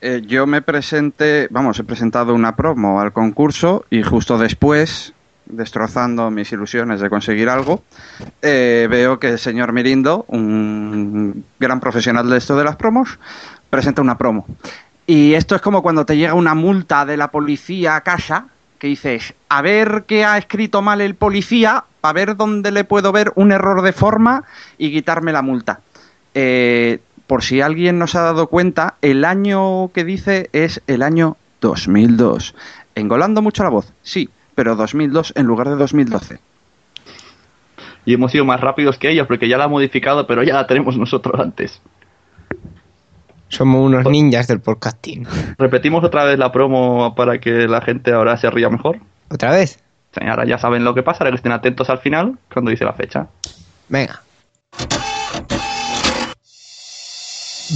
S6: Eh, yo me presenté, vamos, he presentado una promo al concurso y justo después, destrozando mis ilusiones de conseguir algo, eh, veo que el señor Mirindo, un gran profesional de esto de las promos, presenta una promo. Y esto es como cuando te llega una multa de la policía a casa, que dices, a ver qué ha escrito mal el policía, a ver dónde le puedo ver un error de forma y quitarme la multa. Eh, por si alguien no se ha dado cuenta, el año que dice es el año 2002. Engolando mucho la voz, sí, pero 2002 en lugar de 2012.
S5: Y hemos sido más rápidos que ellos porque ya la ha modificado, pero ya la tenemos nosotros antes.
S4: Somos unos ninjas del podcasting.
S5: Repetimos otra vez la promo para que la gente ahora se ría mejor.
S4: ¿Otra vez?
S5: Sí, ahora ya saben lo que pasa, ahora que estén atentos al final cuando dice la fecha.
S4: Venga.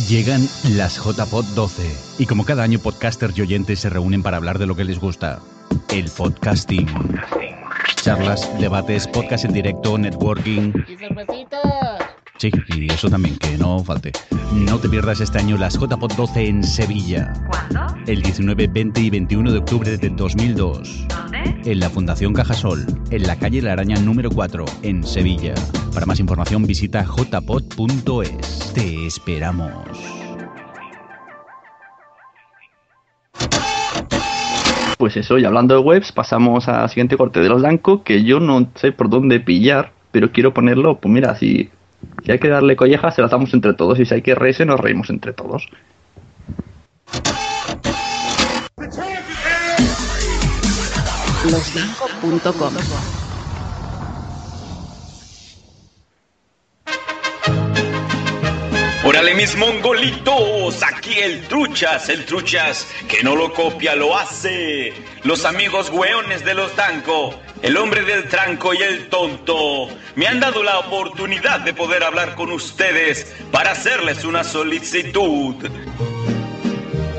S26: Llegan las JPod 12 y como cada año podcasters y oyentes se reúnen para hablar de lo que les gusta. El podcasting. Charlas, debates, podcast en directo, networking. Sí, y eso también, que no falte. No te pierdas este año las JPod 12 en Sevilla.
S27: ¿Cuándo?
S26: El 19, 20 y 21 de octubre de 2002.
S27: ¿Dónde?
S26: En la Fundación Cajasol, en la calle La Araña número 4, en Sevilla. Para más información visita jpod.es. Te esperamos.
S5: Pues eso, y hablando de webs, pasamos al siguiente corte de los Danco, que yo no sé por dónde pillar, pero quiero ponerlo, pues mira, si, si hay que darle collejas, se las damos entre todos, y si hay que reírse, nos reímos entre todos.
S2: Losdanco.com
S28: Órale mis mongolitos, aquí el truchas, el truchas que no lo copia, lo hace. Los amigos hueones de los Danco, el hombre del tranco y el tonto, me han dado la oportunidad de poder hablar con ustedes para hacerles una solicitud.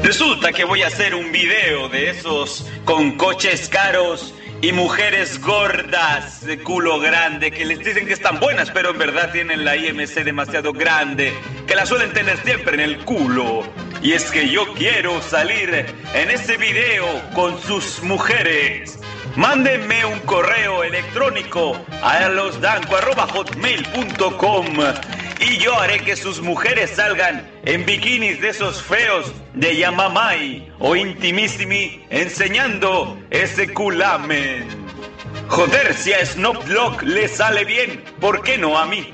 S28: Resulta que voy a hacer un video de esos con coches caros y mujeres gordas de culo grande que les dicen que están buenas, pero en verdad tienen la IMC demasiado grande, que la suelen tener siempre en el culo. Y es que yo quiero salir en ese video con sus mujeres. Mándenme un correo electrónico a losdanco.hotmail.com y yo haré que sus mujeres salgan en bikinis de esos feos de Yamamai o Intimissimi enseñando ese culamen. Joder, si a Dogg le sale bien, ¿por qué no a mí?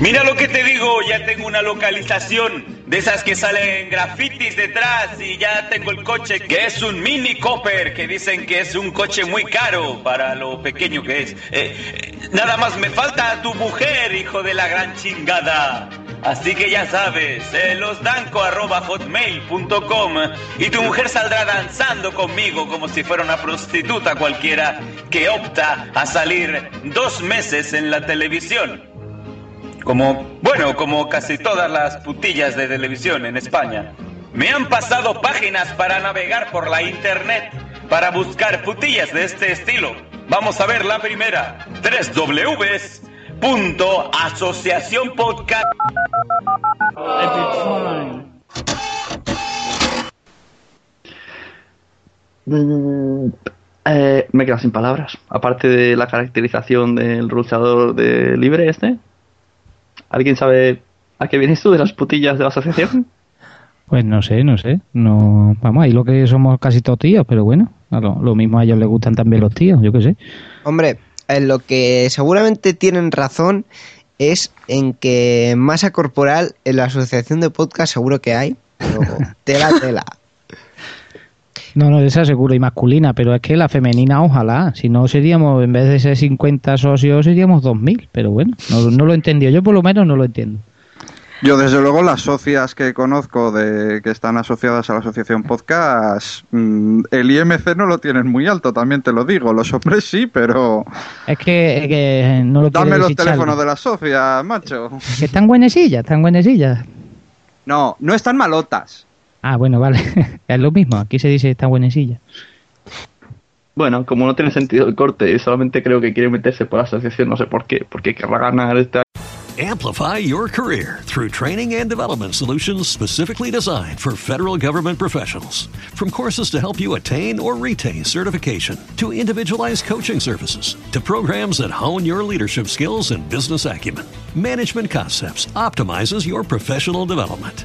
S28: Mira lo que te digo, ya tengo una localización De esas que salen grafitis detrás y ya tengo el coche que es un Mini Cooper, que dicen que es un coche muy caro para lo pequeño que es. Eh, eh, nada más me falta tu mujer, hijo de la gran chingada. Así que ya sabes, eh, losdanco.hotmail.com y tu mujer saldrá danzando conmigo como si fuera una prostituta cualquiera que opta a salir dos meses en la televisión. Como, bueno, como casi todas las putillas de televisión en España. Me han pasado páginas para navegar por la internet, para buscar putillas de este estilo. Vamos a ver la primera. 3 Ws. Punto Asociación Podcast.
S5: Mm, eh, me he quedado sin palabras. Aparte de la caracterización del luchador de libre este. ¿Alguien sabe a qué vienes tú de las putillas de la asociación?
S8: Pues no sé, no sé. No, vamos, ahí lo que somos casi todos tíos, pero bueno, lo, lo mismo a ellos les gustan también los tíos, yo qué sé.
S4: Hombre, en lo que seguramente tienen razón es en que masa corporal en la asociación de podcast seguro que hay, pero tela, tela.
S8: No, no, esa seguro y masculina, pero es que la femenina, ojalá. Si no, seríamos, en vez de ser 50 socios, seríamos 2.000. Pero bueno, no, no lo he entendido. Yo por lo menos no lo entiendo.
S6: Yo, desde luego, las socias que conozco de que están asociadas a la asociación podcast, mm, el IMC no lo tienen muy alto, también te lo digo. Los hombres sí, pero.
S8: Es que, es que no lo
S6: Dame los teléfonos de las socias, macho.
S8: Que están buenecillas, están buenecillas.
S6: No, no están malotas.
S8: Ah, bueno, vale. es lo mismo. Aquí se dice están buenecillas.
S5: Bueno, como no tiene sentido el corte y solamente creo que quiere meterse por la asociación, no sé por qué, porque querrá ganar este
S29: Amplify your career through training and development solutions specifically designed for federal government professionals. From courses to help you attain or retain certification, to individualized coaching services, to programs that hone your leadership skills and business acumen, Management Concepts optimizes your professional development.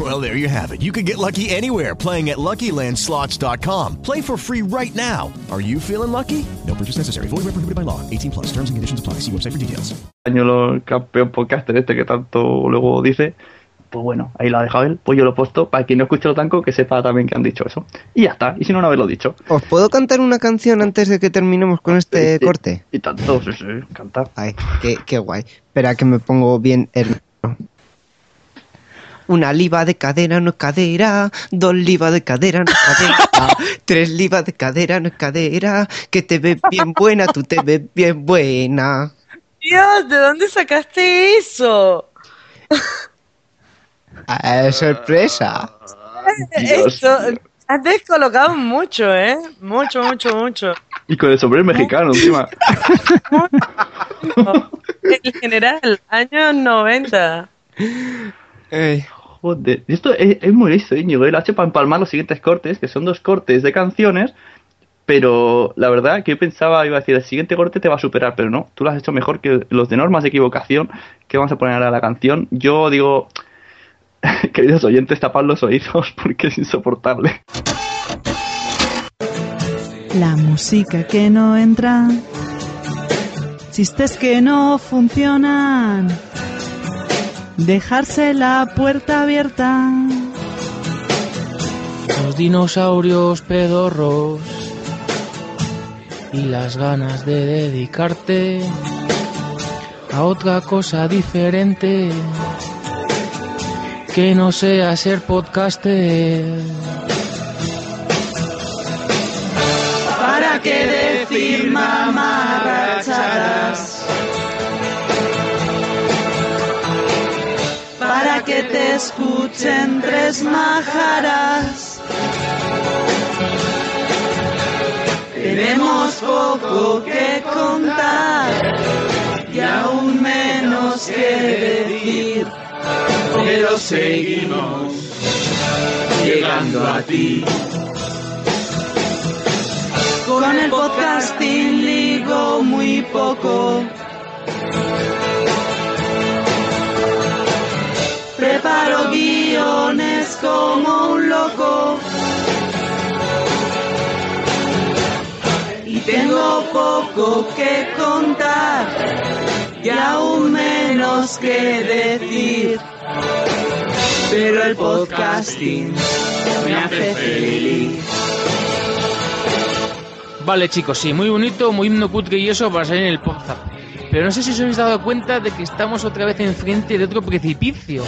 S27: Well, there you have it. You can get lucky anywhere playing at LuckyLandSlots.com. Play for free right now. Are you feeling lucky? No purchase necessary. Void where prohibited by law. 18 plus. Terms and conditions apply. See website for details.
S5: año lo- el campeón podcaster este que tanto luego dice, pues bueno, ahí lo ha dejado él, pues yo lo he puesto para quien no escuche lo tanco que sepa también que han dicho eso. Y ya está, y si no, no haberlo dicho.
S4: ¿Os puedo cantar una canción antes de que terminemos con este corte?
S5: Y tanto, sí, sí, cantar.
S4: Ay, qué, qué guay. Espera que me pongo bien el... Una liba de cadera no es cadera, dos libas de cadera no es cadera, tres libas de cadera no es cadera, que te ves bien buena, tú te ves bien buena.
S3: Dios, ¿de dónde sacaste eso?
S4: Ah, sorpresa.
S3: Esto, has descolocado mucho, ¿eh? Mucho, mucho, mucho.
S5: Y con el sombrero mexicano encima.
S3: En general, años 90.
S5: Esto es, muy listo, Íñigo. Él ha hecho para empalmar los siguientes cortes, que son dos cortes de canciones, pero la verdad que yo pensaba, iba a decir, el siguiente corte te va a superar, pero no, tú lo has hecho mejor que los de normas de equivocación que vamos a poner ahora a la canción. Yo digo, queridos oyentes, tapad los oídos porque es insoportable.
S30: La música que no entra, chistes que no funcionan, dejarse la puerta abierta.
S31: Los dinosaurios pedorros y las ganas de dedicarte a otra cosa diferente que no sea ser podcaster.
S30: ¿Para qué decir mamarrachadas? Que te escuchen tres majaras. Tenemos poco que contar y aún menos que decir. pero seguimos llegando a ti. Con el podcasting ligo muy poco. Como un loco. Y tengo poco que contar y aún menos que decir. Pero el podcasting me hace feliz.
S31: Vale, chicos, sí, muy bonito, muy cutre y eso para salir en el podcast. Pero no sé si os habéis dado cuenta de que estamos otra vez enfrente de otro precipicio.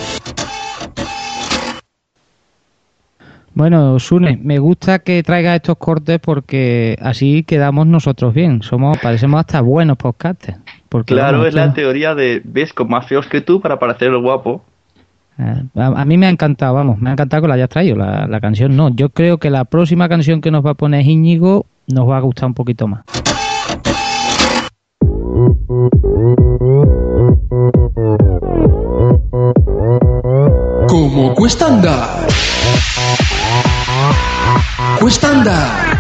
S8: Bueno, Sune, me gusta que traiga estos cortes porque así quedamos nosotros bien. Somos, parecemos hasta buenos podcasters. Porque,
S5: Claro, es la teoría de ves con más feos que tú para parecer el guapo.
S8: eh, a, a mí me ha encantado, vamos, me ha encantado que la hayas traído. La, la canción no. Yo creo que la próxima canción que nos va a poner Íñigo nos va a gustar un poquito más.
S32: Como cuesta andar. Andar.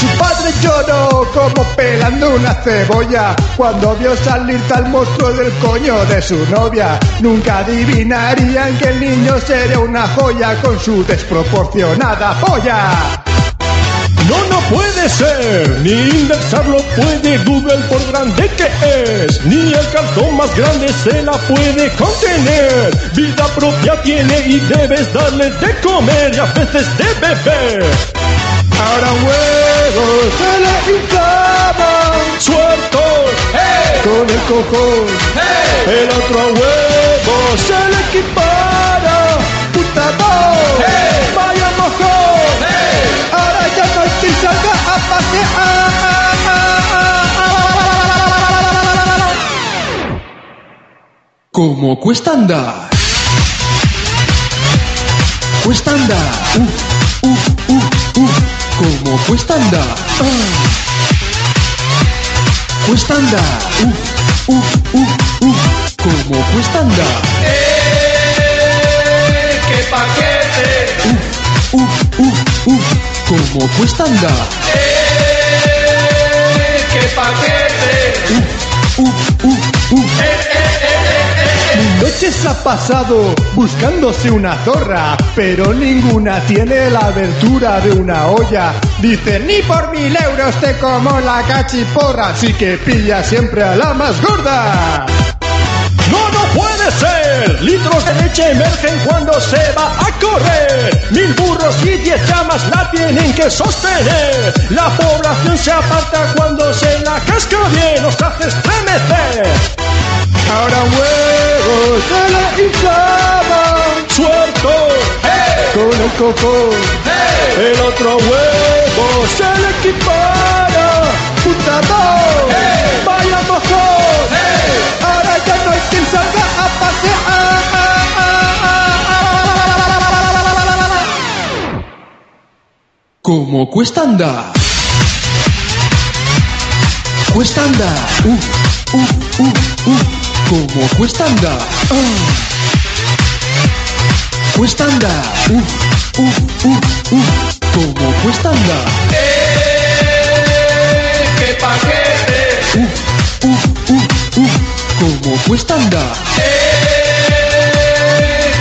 S33: Su padre lloró como pelando una cebolla cuando vio salir tal monstruo del coño de su novia. Nunca adivinarían que el niño sería una joya con su desproporcionada polla.
S34: No, no puede ser, ni indexarlo puede Google por grande que es, ni el cartón más grande se la puede contener. Vida propia tiene y debes darle de comer y a veces de beber.
S33: Ahora un huevo se le hinchaba,
S34: suelto,
S33: con el cojón,
S34: el otro huevo
S33: se le equipara,
S32: Como cuesta andar. Cuesta andar. Uh, uh, uh, uh. Como cuesta andar. Ah. Cuesta andar. Uh, uh, uh, uh. Como cuesta andar.
S30: ¡Eh! ¡Qué paquete!
S32: Uh, uh, uh, uh. Como cuesta andar.
S30: ¡Eh! ¡Qué paquete!
S32: Uh, uh, uh.
S33: Noches ha pasado buscándose una zorra, pero ninguna tiene la abertura de una olla. Dice, ni por mil euros te como la cachiporra, así que pilla siempre a la más gorda.
S34: No, no puede ser. Litros de leche emergen cuando se va a correr. Mil burros y diez llamas la tienen que sostener. La población se aparta cuando se la casca bien, nos hace estremecer.
S33: Ahora un huevo se le hinchaba,
S34: Suelto,
S33: con el cojón,
S34: el otro huevo
S33: se le equipara, puta voz, vaya ahora ya no hay quien salga a pasear.
S32: Como cuesta andar. Cuesta andar. Uh, uh, uh, uh. Como cuesta andar. Ah. Cuesta andar. Uh, uh, uh, uh. Como cuesta andar.
S30: ¡Eh! ¡Qué paquete!
S32: Uh, uh, uh, uh. Como cuesta andar.
S30: ¡Eh!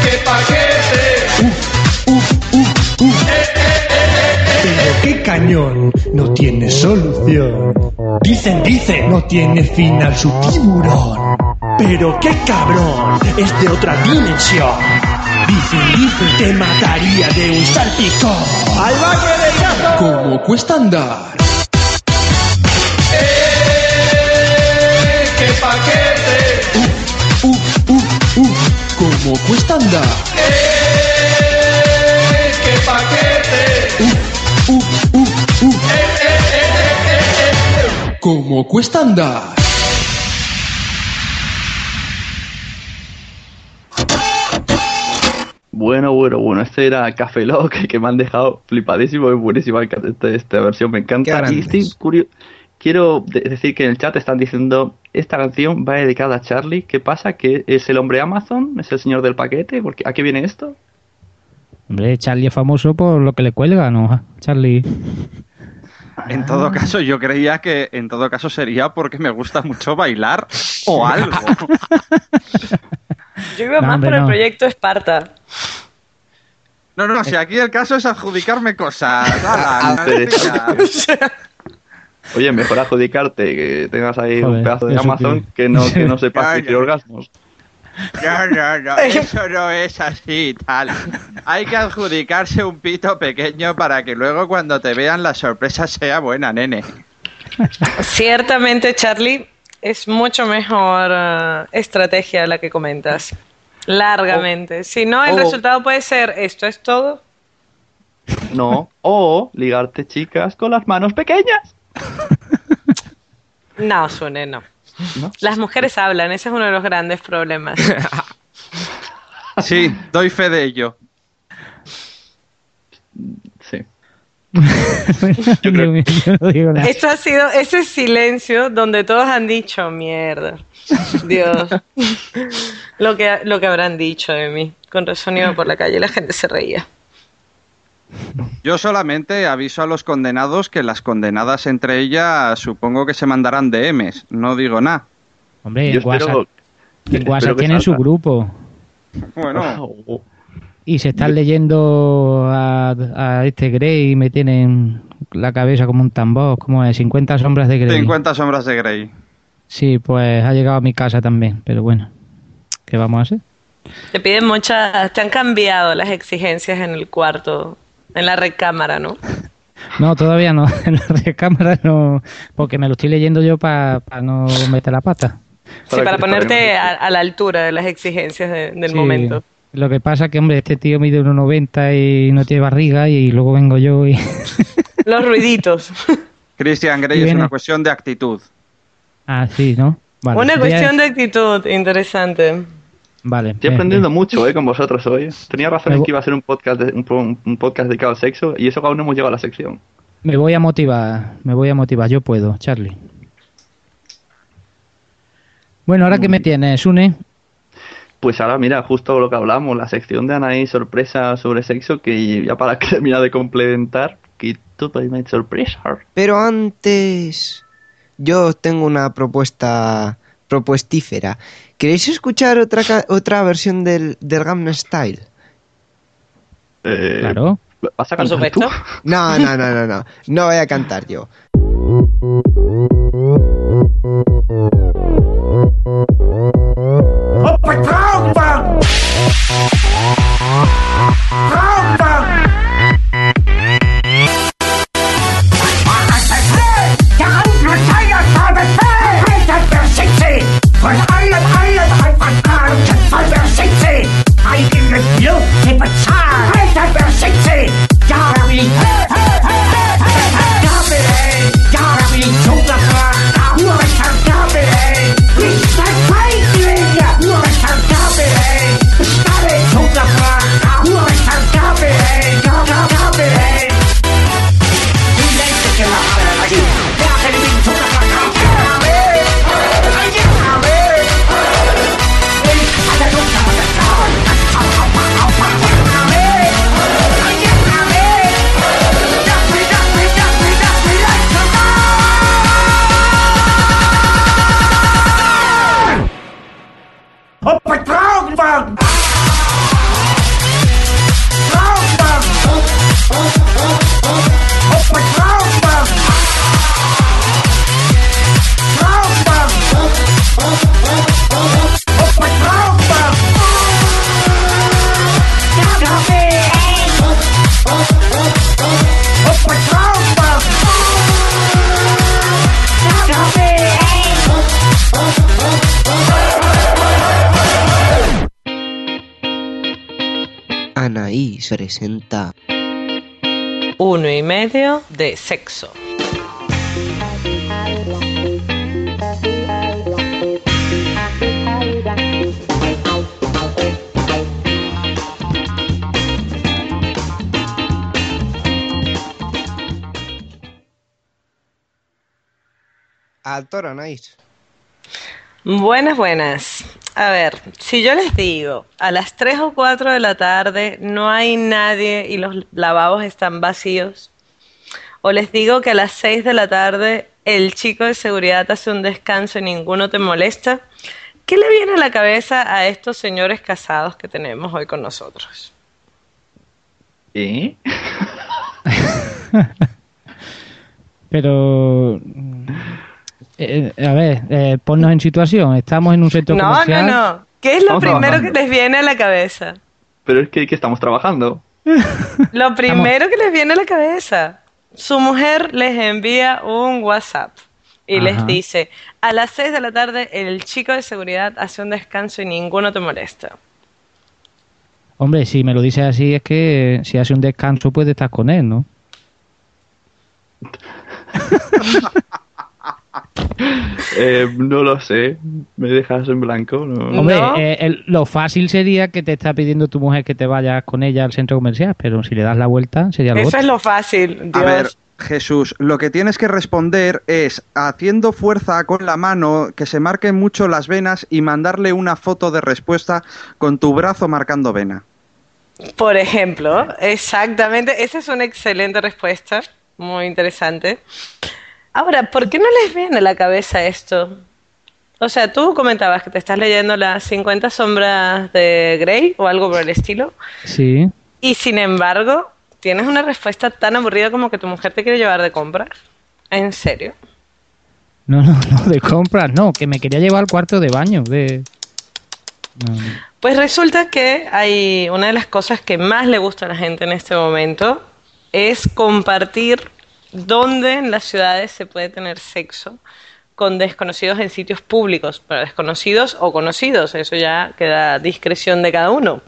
S30: ¡Qué paquete!
S32: Uh, uh, uh, uh.
S33: Pero qué cañón, no tiene solución. Dicen, dicen, no tiene final su tiburón. Pero qué cabrón, es de otra dimensión. Dicen, dicen, te mataría de un salpicón. ¡Al valle del gato!
S32: Como cuesta andar.
S30: ¡Eh! ¡Qué paquete!
S32: Uh, uh, uh. Como cuesta andar.
S30: ¡Eh! ¡Qué paquete!
S32: Uh, uh, uh, uh. Como cuesta andar.
S5: Bueno, bueno, bueno, este era Café Lock que me han dejado flipadísimo, es buenísima esta, esta versión, me
S4: Qué
S5: encanta. Y estoy, curio- quiero de- decir que en el chat están diciendo esta canción va dedicada a Charlie. ¿Qué pasa? ¿Que es el hombre Amazon? ¿Es el señor del paquete? Porque ¿A qué viene esto?
S8: Hombre, Charlie es famoso por lo que le cuelga, ¿no? Charlie.
S6: En todo caso, yo creía que en todo caso sería porque me gusta mucho bailar o algo.
S3: Yo iba
S8: No,
S3: más
S8: hombre,
S3: por el
S8: no.
S3: proyecto Esparta.
S6: No, no, si aquí el caso es adjudicarme cosas. ala, digas.
S5: Oye, mejor adjudicarte que tengas ahí un pedazo de Amazon
S8: que-
S5: que no, que no sepas
S6: ya.
S5: orgasmos.
S6: No, no, no, eso no es así, tal. Hay que adjudicarse un pito pequeño para que luego cuando te vean la sorpresa sea buena, nene.
S3: Ciertamente, Charlie, es mucho mejor eh, estrategia la que comentas. Largamente. Si no, el
S5: Oh.
S3: resultado puede ser esto es todo.
S5: No. O ligarte chicas con las manos pequeñas.
S3: No, Sune, no.
S5: ¿No?
S3: Las mujeres hablan, ese es uno de los grandes problemas.
S6: Sí, doy fe de ello.
S5: Sí.
S8: Dios mío, yo no digo nada.
S3: Esto ha sido ese silencio donde todos han dicho mierda. Dios. lo que lo que habrán dicho de mí. Con razón iba por la calle y la gente se reía.
S6: Yo solamente aviso a los condenados que las condenadas entre ellas supongo que se mandarán DMs. No digo nada.
S8: Hombre,
S5: Yo
S8: en WhatsApp,
S5: espero,
S8: en WhatsApp tienen su grupo
S6: Bueno,
S8: y se están leyendo a, a este Grey y me tienen la cabeza como un tambor, como de 50 sombras de Grey.
S6: 50 sombras de Grey.
S8: Sí, pues ha llegado a mi casa también, pero bueno, ¿qué vamos a hacer?
S3: Te piden muchas, te han cambiado las exigencias en el cuarto, en la recámara, ¿no?
S8: No, todavía no, en la recámara no, porque me lo estoy leyendo yo para no meter la pata.
S3: Sí, para ponerte a, a la altura de las exigencias de- del
S8: Sí,
S3: momento.
S8: Lo que pasa que, hombre, este tío mide 1,90 y no tiene barriga y luego vengo yo y...
S3: Los ruiditos.
S6: Christian Grey es una cuestión de actitud.
S8: ah, sí, ¿no? Vale,
S3: Una cuestión de actitud interesante.
S8: Vale.
S5: Estoy
S8: bien,
S5: aprendiendo
S8: bien.
S5: mucho eh, con vosotros hoy. Tenía razón en que iba a ser un podcast, de- un, podcast dedicado al sexo y eso que aún no hemos llegado a la sección.
S8: Me voy a motivar, me voy a motivar, yo puedo, Charlie. Bueno, ahora que me tienes, Sune,
S5: Pues ahora mira, justo lo que hablamos, la sección de Anaí sorpresa sobre sexo, que ya para terminar de complementar, que todo hay sorpresa.
S35: Pero antes, yo tengo una propuesta propuestífera. ¿Queréis escuchar otra otra versión del, del Gangnam Style?
S5: Eh,
S8: claro.
S5: ¿Vas a cantar tú?
S35: No, no, no, no, no. No voy a cantar yo. Anaís presenta
S3: Uno y medio de sexo.
S4: Al toro, nice.
S3: Buenas, buenas. A ver, si yo les digo a las 3 o 4 de la tarde no hay nadie y los lavabos están vacíos, o les digo que a las 6 de la tarde el chico de seguridad hace un descanso y ninguno te molesta, ¿qué le viene a la cabeza a estos señores casados que tenemos hoy con nosotros?
S5: ¿Eh?
S8: Pero. Eh, a ver, eh, ponnos en situación. Estamos en un centro
S3: No, no,
S8: comercial.
S3: no. ¿Qué es lo
S5: Estamos
S3: primero
S5: trabajando.
S3: que les viene a la cabeza?
S5: Pero es que, que estamos trabajando.
S3: Lo primero que les viene a la cabeza. Su mujer les envía un WhatsApp y les dice, a las 6 de la tarde el chico de seguridad hace un descanso y ninguno te molesta.
S8: Hombre, si me lo dices así, es que si hace un descanso puede estar con él, ¿no?
S5: Eh, no lo sé. Me dejas en blanco. No.
S8: Hombre, eh, el- lo fácil sería que te está pidiendo tu mujer que te vayas con ella al centro comercial, pero si le das la vuelta sería lo
S3: Eso
S8: otro.
S3: es lo fácil,
S6: A
S3: Dios.
S6: ver, Jesús, lo que tienes que responder es haciendo fuerza con la mano, que se marquen mucho las venas y mandarle una foto de respuesta con tu brazo marcando vena.
S3: Por ejemplo, exactamente, esa es una excelente respuesta, muy interesante. Ahora, ¿por qué no les viene a la cabeza esto? O sea, tú comentabas que te estás leyendo las 50 sombras de Grey o algo por el estilo,
S8: Sí.
S3: y sin embargo, tienes una respuesta tan aburrida como que tu mujer te quiere llevar de compras. ¿En serio?
S8: No, no, no, de compras, no, que me quería llevar al cuarto de baño. De... No.
S3: Pues resulta que hay una de las cosas que más le gusta a la gente en este momento es compartir dónde en las ciudades se puede tener sexo con desconocidos en sitios públicos, para desconocidos o conocidos, eso ya queda a discreción de cada uno.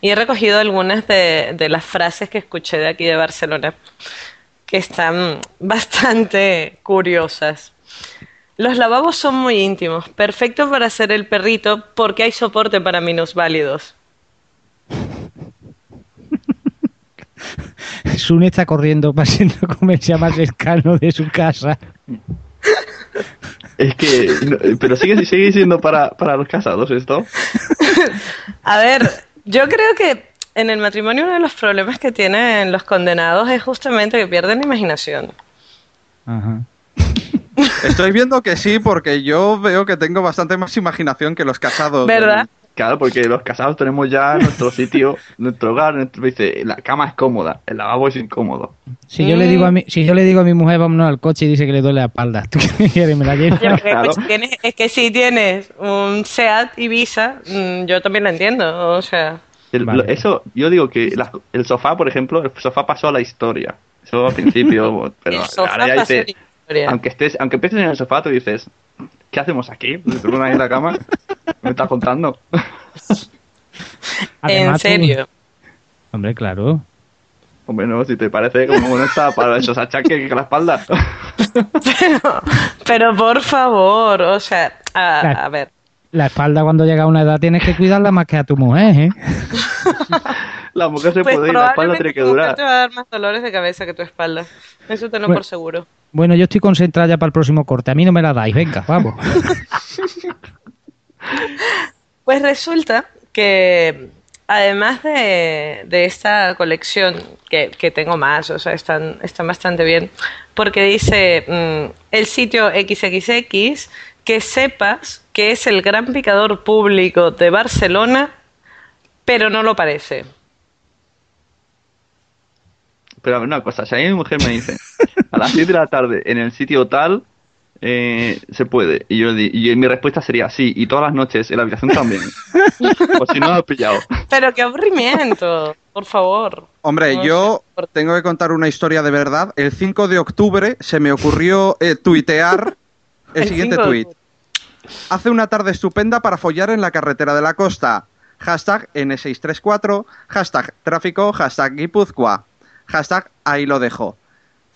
S3: Y he recogido algunas de, las frases que escuché de aquí de Barcelona, que están bastante curiosas. Los lavabos son muy íntimos, perfecto para hacer el perrito porque hay soporte para minusválidos.
S8: Sune está corriendo para el centro comercial más cercano de su casa.
S5: Es que. no, pero sigue, sigue siendo para, para los casados esto.
S3: A ver, yo creo que en el matrimonio uno de los problemas que tienen los condenados es justamente que pierden la imaginación.
S8: Ajá.
S6: Estoy viendo que sí, porque yo veo que tengo bastante más imaginación que los casados.
S3: ¿Verdad?
S5: Claro, porque los casados tenemos ya nuestro sitio, nuestro hogar, nuestro, dice, la cama es cómoda, el lavabo es incómodo.
S8: Si yo le digo a mi, si yo le digo a mi mujer vámonos al coche y dice que le duele la espalda, ¿tú qué quieres? ¿Me la llevo?
S3: Es que si tienes un SEAT Ibiza, mm, yo también lo entiendo. O sea,
S5: El-
S8: Vale.
S5: lo- Eso, yo digo que la- el sofá, por ejemplo, el sofá pasó a la historia. Eso al principio, pero
S3: el sofá
S5: ahora ya
S3: pasó
S5: dice,
S3: la historia.
S5: aunque estés, aunque empieces en el sofá, tú dices, ¿qué hacemos aquí? ¿Te pones ahí en la cama? ¿Me estás contando?
S3: en
S8: tú-
S3: serio.
S8: Hombre, claro.
S5: Hombre, no, si te parece como no está para esos achaques que la espalda.
S3: Pero, pero por favor, o sea, a ver.
S8: La espalda cuando llega a una edad tienes que cuidarla más que a tu mujer, ¿eh?
S5: La mujer se
S3: Pues
S5: puede ir, la espalda
S3: probablemente
S5: tiene que durar.
S3: te va a dar más dolores de cabeza que tu espalda. Eso tenlo
S8: Bueno.
S3: por seguro.
S8: Bueno, yo estoy concentrada ya para el próximo corte. A mí no me la dais, venga, vamos.
S3: Pues resulta que además de, de esta colección, que, que tengo más, o sea, están, están bastante bien, porque dice mm, el sitio XXX, que sepas que es el gran picador público de Barcelona, pero no lo parece.
S5: Pero a ver, una cosa, si a mí mi mujer me dice, a las 7 de la tarde en el sitio tal, eh, se puede. Y yo di- y mi respuesta sería sí, y todas las noches en la habitación también. o si no, lo has pillado.
S3: Pero qué aburrimiento, por favor.
S6: Hombre,
S3: No
S6: yo tengo que contar una historia de verdad. El 5 de octubre se me ocurrió eh, tuitear el,
S3: El
S6: siguiente
S3: 5 de
S6: tuit. Hace una tarde estupenda para follar en la carretera de la costa. Hashtag N634, hashtag tráfico, hashtag Guipúzcoa, hashtag ahí lo dejo.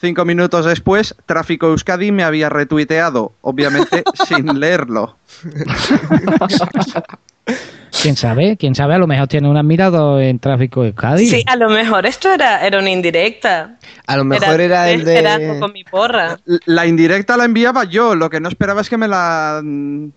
S6: Cinco minutos después, Tráfico Euskadi me había retuiteado, obviamente sin leerlo.
S8: ¿Quién sabe? ¿Quién sabe? A lo mejor tiene un admirado en tráfico de Cádiz.
S3: Sí, a lo mejor esto era, era una indirecta.
S4: A lo mejor era, el de...
S3: Era algo con mi porra.
S6: La indirecta la enviaba yo, lo que no esperaba es que me la mm,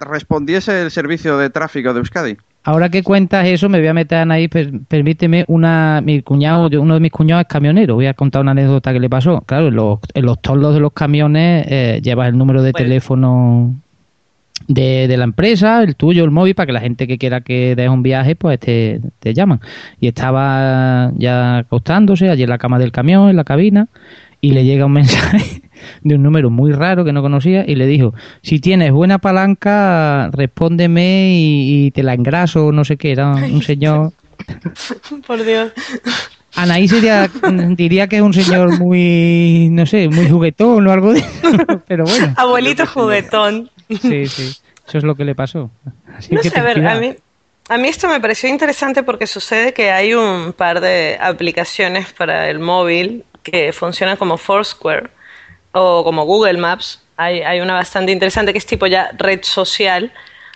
S6: respondiese el servicio de tráfico de Euskadi.
S8: Ahora que cuentas eso, me voy a meter ahí, per- permíteme, una, mi cuñado, uno de mis cuñados es camionero, voy a contar una anécdota que le pasó. Claro, en los, en los toldos de los camiones eh, llevas el número de teléfono de, de la empresa, el tuyo, el móvil, para que la gente que quiera que des un viaje, pues te, te llaman. Y estaba ya acostándose allí en la cama del camión, en la cabina, y le llega un mensaje de un número muy raro que no conocía y le dijo, si tienes buena palanca, respóndeme y, y te la engraso, no sé qué, era un señor...
S3: Por Dios.
S8: Anaí sería, diría que es un señor muy, no sé, muy juguetón o algo de pero bueno.
S3: Abuelito juguetón.
S8: Sí, sí, eso es lo que le pasó. Así
S3: No
S8: que
S3: sé, a ver, a mí, a mí esto me pareció interesante porque sucede que hay un par de aplicaciones para el móvil que funcionan como Foursquare o como Google Maps. Hay, hay una bastante interesante que es tipo ya red social,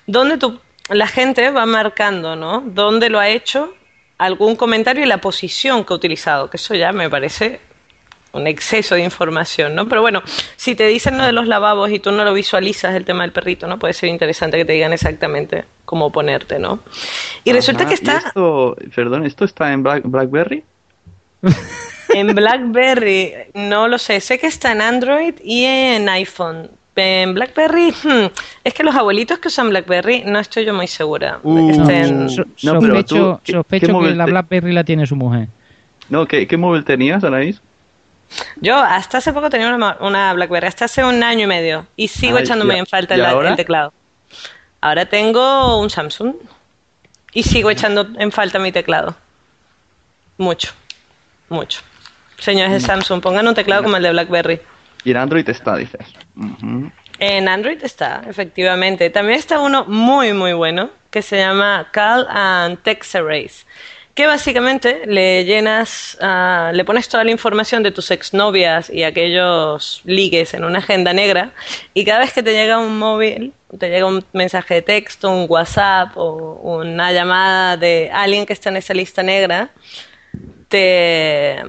S3: donde tú, la gente va marcando, ¿no? Dónde lo ha hecho, algún comentario y la posición que ha utilizado, que eso ya me parece un exceso de información, ¿no? Pero bueno, si te dicen lo de los lavabos y tú no lo visualizas, el tema del perrito, ¿no? Puede ser interesante que te digan exactamente cómo ponerte, ¿no? Y resulta que está
S5: esto, perdón, ¿esto está en Black- BlackBerry?
S3: en BlackBerry, no lo sé, sé que está en Android y en iPhone. En BlackBerry, hmm, es que los abuelitos que usan BlackBerry, no estoy yo muy segura de que estén...
S8: So-
S5: No, pero tú,
S8: sospecho
S5: ¿qué-
S8: sospecho
S5: qué
S8: que la
S5: te-
S8: BlackBerry la tiene su mujer.
S5: No, ¿qué, qué móvil tenías, Anaís?
S3: Yo hasta hace poco tenía una, una BlackBerry, hasta hace un año y medio, y sigo
S5: Ay,
S3: echándome
S5: ya.
S3: en falta
S5: ¿Y
S3: el, el teclado. Ahora tengo un Samsung y sigo echando en falta mi teclado. Mucho, mucho. Señores
S5: Mm.
S3: de Samsung, pongan un teclado como el de BlackBerry.
S5: Y en Android está, dices.
S3: En Android está, efectivamente. También está uno muy, muy bueno que se llama Call and Text Erase. Que básicamente le llenas, ah, le pones toda la información de tus exnovias y aquellos ligues en una agenda negra. Y cada vez que te llega un móvil, te llega un mensaje de texto, un WhatsApp o una llamada de alguien que está en esa lista negra, te,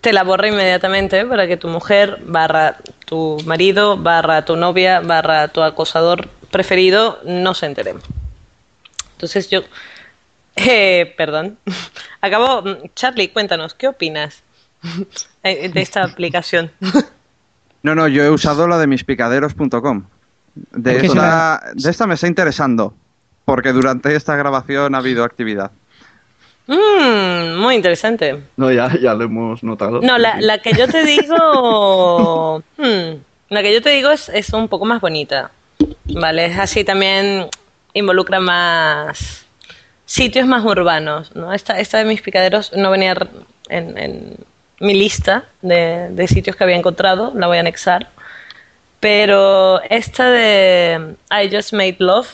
S3: te la borra inmediatamente para que tu mujer, barra tu marido, barra tu novia, barra tu acosador preferido no se enteren. Entonces yo, eh, perdón, acabo, Charlie, cuéntanos, ¿qué opinas eh, de esta aplicación?
S6: No, no, yo he usado la de mispicaderos.com. De
S3: ¿Por qué
S6: esta, de esta me está interesando, porque durante esta grabación ha habido actividad.
S3: Mm, muy interesante.
S5: No, ya, ya lo hemos notado.
S3: No, la, la que yo te digo, hmm, la que yo te digo es, es un poco más bonita, ¿vale? Es así también involucra más sitios más urbanos, ¿no? Esta, esta de mis picaderos no venía en, en mi lista de, de sitios que había encontrado, la voy a anexar, pero esta de I Just Made Love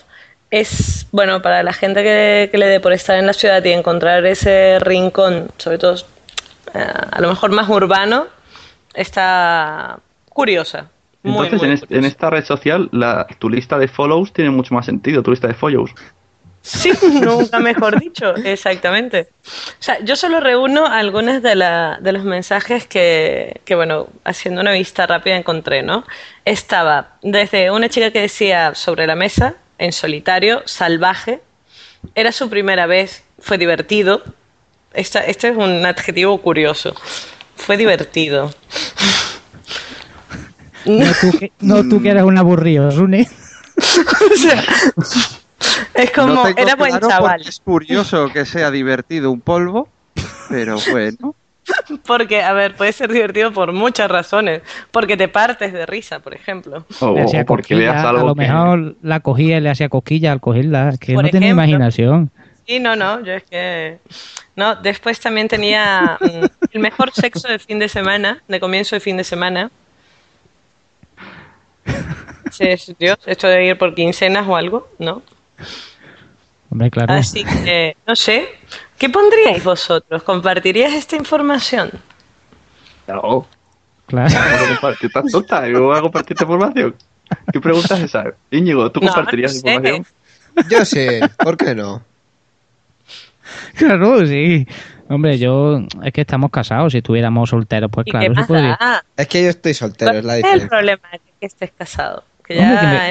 S3: es, bueno, para la gente que, que le dé por estar en la ciudad y encontrar ese rincón, sobre todo eh, a lo mejor más urbano, está curiosa. Muy,
S5: Entonces,
S3: muy
S5: en, est- en esta red social, la, tu lista de follows tiene mucho más sentido, tu lista de follows.
S3: Sí, nunca mejor dicho, exactamente. O sea, yo solo reúno algunas de, la, de los mensajes que, que, bueno, haciendo una vista rápida encontré, ¿no? Estaba desde una chica que decía sobre la mesa, en solitario, salvaje, era su primera vez, fue divertido. Esta, este es un adjetivo curioso. Fue divertido.
S8: No tú que, no tú que eres un aburrido, Rune.
S3: O sea, es como,
S6: No
S3: era buen
S6: claro
S3: chaval.
S6: Es curioso que sea divertido un polvo, pero bueno.
S3: Porque, a ver, puede ser divertido por muchas razones. Porque te partes de risa, por ejemplo.
S8: Le hacía cosquillas, a lo mejor la cogía y le hacía cosquillas al cogerla, es que
S3: Por
S8: no tiene
S3: ejemplo.
S8: imaginación.
S3: Sí, no, no, yo es que... No, después también tenía mm, el mejor sexo de fin de semana, de comienzo de fin de semana. Es- Dios, esto de ir por quincenas o algo, ¿no?
S8: Hombre, claro.
S3: Así que, no sé, ¿qué pondríais vosotros? ¿Compartirías esta información?
S5: Claro.
S8: Claro.
S5: Compartir. ¿Estás tonta? Yo voy a compartir esta información. ¿Qué pregunta es esa? Íñigo, ¿tú
S3: No,
S5: compartirías
S3: no sé.
S5: información?
S4: Yo sí, ¿por qué no?
S8: Claro, sí. Hombre, yo es que estamos casados. Si estuviéramos solteros, pues
S3: ¿Y
S8: claro,
S3: qué
S8: se
S3: pasa?
S8: podría.
S4: Es que yo estoy soltero, es la
S3: ¿cuál es el
S4: diferencia.
S3: problema de que estés casado? Que
S8: Hombre,
S3: ya
S8: que me-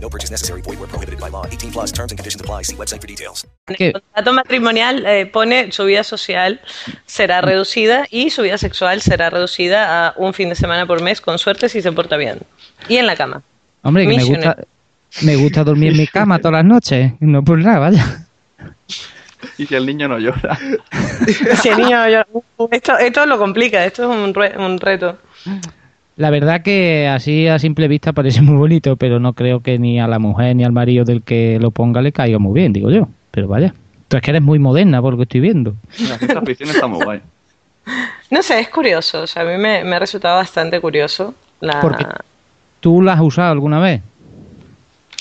S36: No purchase necessary. Void where prohibited by law. 18 plus terms and conditions apply. See website for details.
S3: El contrato matrimonial eh, pone su vida social será reducida y su vida sexual será reducida a un fin de semana por mes, con suerte si se porta bien. Y en la cama.
S8: Hombre, que me gusta, me gusta dormir en mi cama todas las noches. No por nada, vaya.
S5: Y si el niño no llora.
S3: Si el niño llora- Uh, esto, esto lo complica, esto es un, re- un reto.
S8: La verdad que así a simple vista parece muy bonito, pero no creo que ni a la mujer ni al marido del que lo ponga le caiga muy bien, digo yo. Pero vaya, tú es que eres muy moderna por lo que estoy viendo.
S5: Ciencia ficción está muy guay.
S3: No sé, es curioso, o sea, a mí me, me ha resultado bastante curioso. La...
S8: Porque- ¿Tú la has usado alguna vez?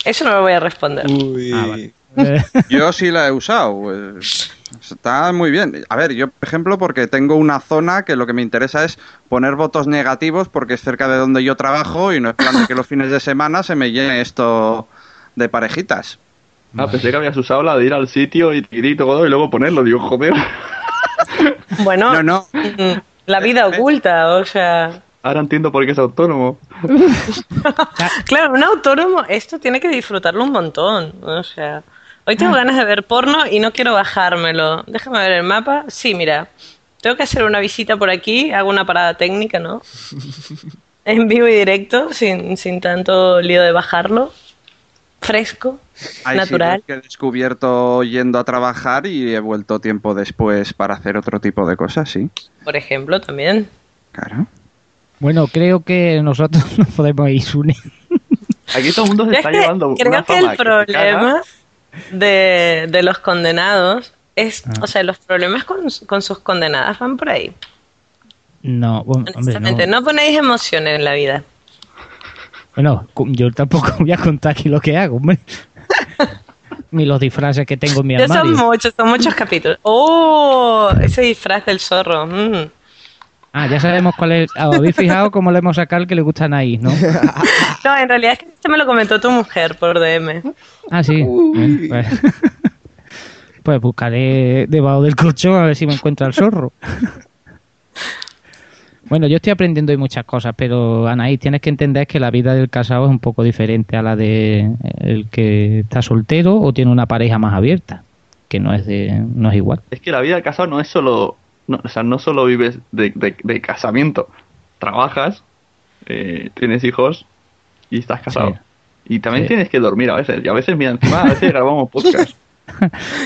S3: Eso no lo voy a responder.
S8: Ah, vale.
S6: Yo sí la he usado. pues, está muy bien. A ver, yo, por ejemplo, porque tengo una zona que lo que me interesa es poner votos negativos porque es cerca de donde yo trabajo y no es plan de que los fines de semana se me llene esto de parejitas.
S5: Ah, pensé que habías usado la de ir al sitio y, y todo y luego ponerlo. Digo, joder.
S3: Bueno,
S6: No, no.
S3: la vida oculta, o sea...
S5: Ahora entiendo por qué es autónomo.
S3: Claro, un autónomo, esto tiene que disfrutarlo un montón. O sea, hoy tengo ganas de ver porno y no quiero bajármelo. Déjame ver el mapa. Sí, mira, tengo que hacer una visita por aquí, hago una parada técnica, ¿no? En vivo y directo, sin, sin tanto lío de bajarlo. Fresco,
S6: Hay
S3: natural.
S6: que he descubierto yendo a trabajar y he vuelto tiempo después para hacer otro tipo de cosas, sí.
S3: Por ejemplo, también.
S6: Claro.
S8: Bueno, creo que nosotros nos podemos ir, Sune.
S5: Aquí todo el mundo se está llevando
S3: creo
S5: una
S3: que
S5: fama
S3: el
S5: que
S3: problema de, de los condenados es,
S8: Ah.
S3: o sea, los problemas con, con sus condenadas van por ahí.
S8: No, hombre,
S3: Honestamente,
S8: no.
S3: no ponéis emociones en la vida.
S8: Bueno, yo tampoco voy a contar aquí lo que hago, hombre. Ni los disfraces que tengo en mi
S3: Ya son
S8: armario.
S3: muchos, son muchos capítulos. ¡Oh! Ese disfraz del zorro. mm.
S8: Ah, ya sabemos cuál es. Ah, ¿Os habéis fijado cómo le hemos sacado el que le gusta a Anaís, no?
S3: No, en realidad es que esto me lo comentó tu mujer por DM.
S8: Ah, sí. Pues, pues buscaré debajo del colchón a ver si me encuentra el zorro. Bueno, yo estoy aprendiendo hoy muchas cosas, pero Anaís, tienes que entender que la vida del casado es un poco diferente a la de el que está soltero o tiene una pareja más abierta, que no es de, no es igual.
S5: Es que la vida del casado no es solo. No, o sea, no solo vives de, de- de casamiento. Trabajas, eh, tienes hijos y estás casado. Y también
S8: Sí.
S5: tienes que dormir a veces. Y a veces, mira, encima a veces grabamos podcast.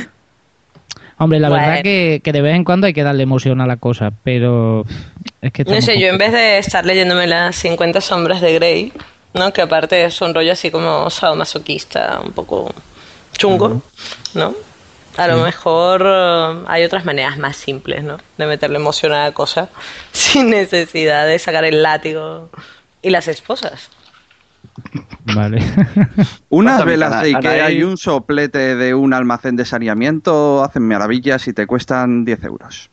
S8: Hombre, la
S3: Bueno.
S8: verdad que, que de vez en cuando hay que darle emoción a la cosa, pero es que
S3: No sé, yo en vez de estar leyéndome las 50 sombras de Grey, ¿no? Que aparte es un rollo así como sadomasoquista, un poco chungo, ¿no? A lo mejor eh, hay otras maneras más simples, ¿no? De meterle emoción a la cosa sin necesidad de sacar el látigo y las esposas.
S8: Vale.
S6: Unas velas de Ikea y un soplete de un almacén de saneamiento hacen maravillas y te cuestan 10 euros.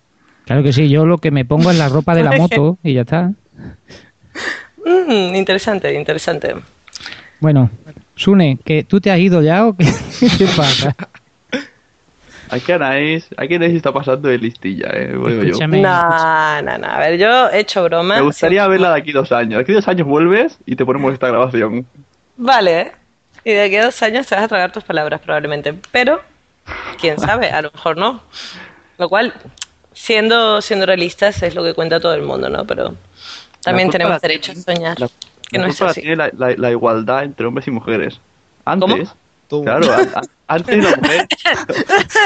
S8: Claro que sí, yo lo que me pongo es la ropa de la moto y ya está.
S3: Mm, interesante, interesante.
S8: Bueno, Sune, que tú te has ido ya o qué, ¿Qué te pasa?
S5: Hay que Anaís, hay que Anaís está pasando de listilla, eh, digo yo.
S8: Escúchame.
S3: No, no, no. A ver, yo he hecho broma.
S5: Me gustaría verla de aquí dos años. De aquí dos años vuelves y te ponemos esta grabación.
S3: Vale, ¿eh? Y de aquí a dos años te vas a tragar tus palabras probablemente. Pero, quién sabe, a lo mejor no. Lo cual, siendo, siendo realistas, es lo que cuenta todo el mundo, ¿no? Pero también tenemos derecho a soñar.
S5: La,
S3: que
S5: la
S3: no es así.
S5: la, la- la igualdad entre hombres y mujeres. Antes, claro, a- antes la mujer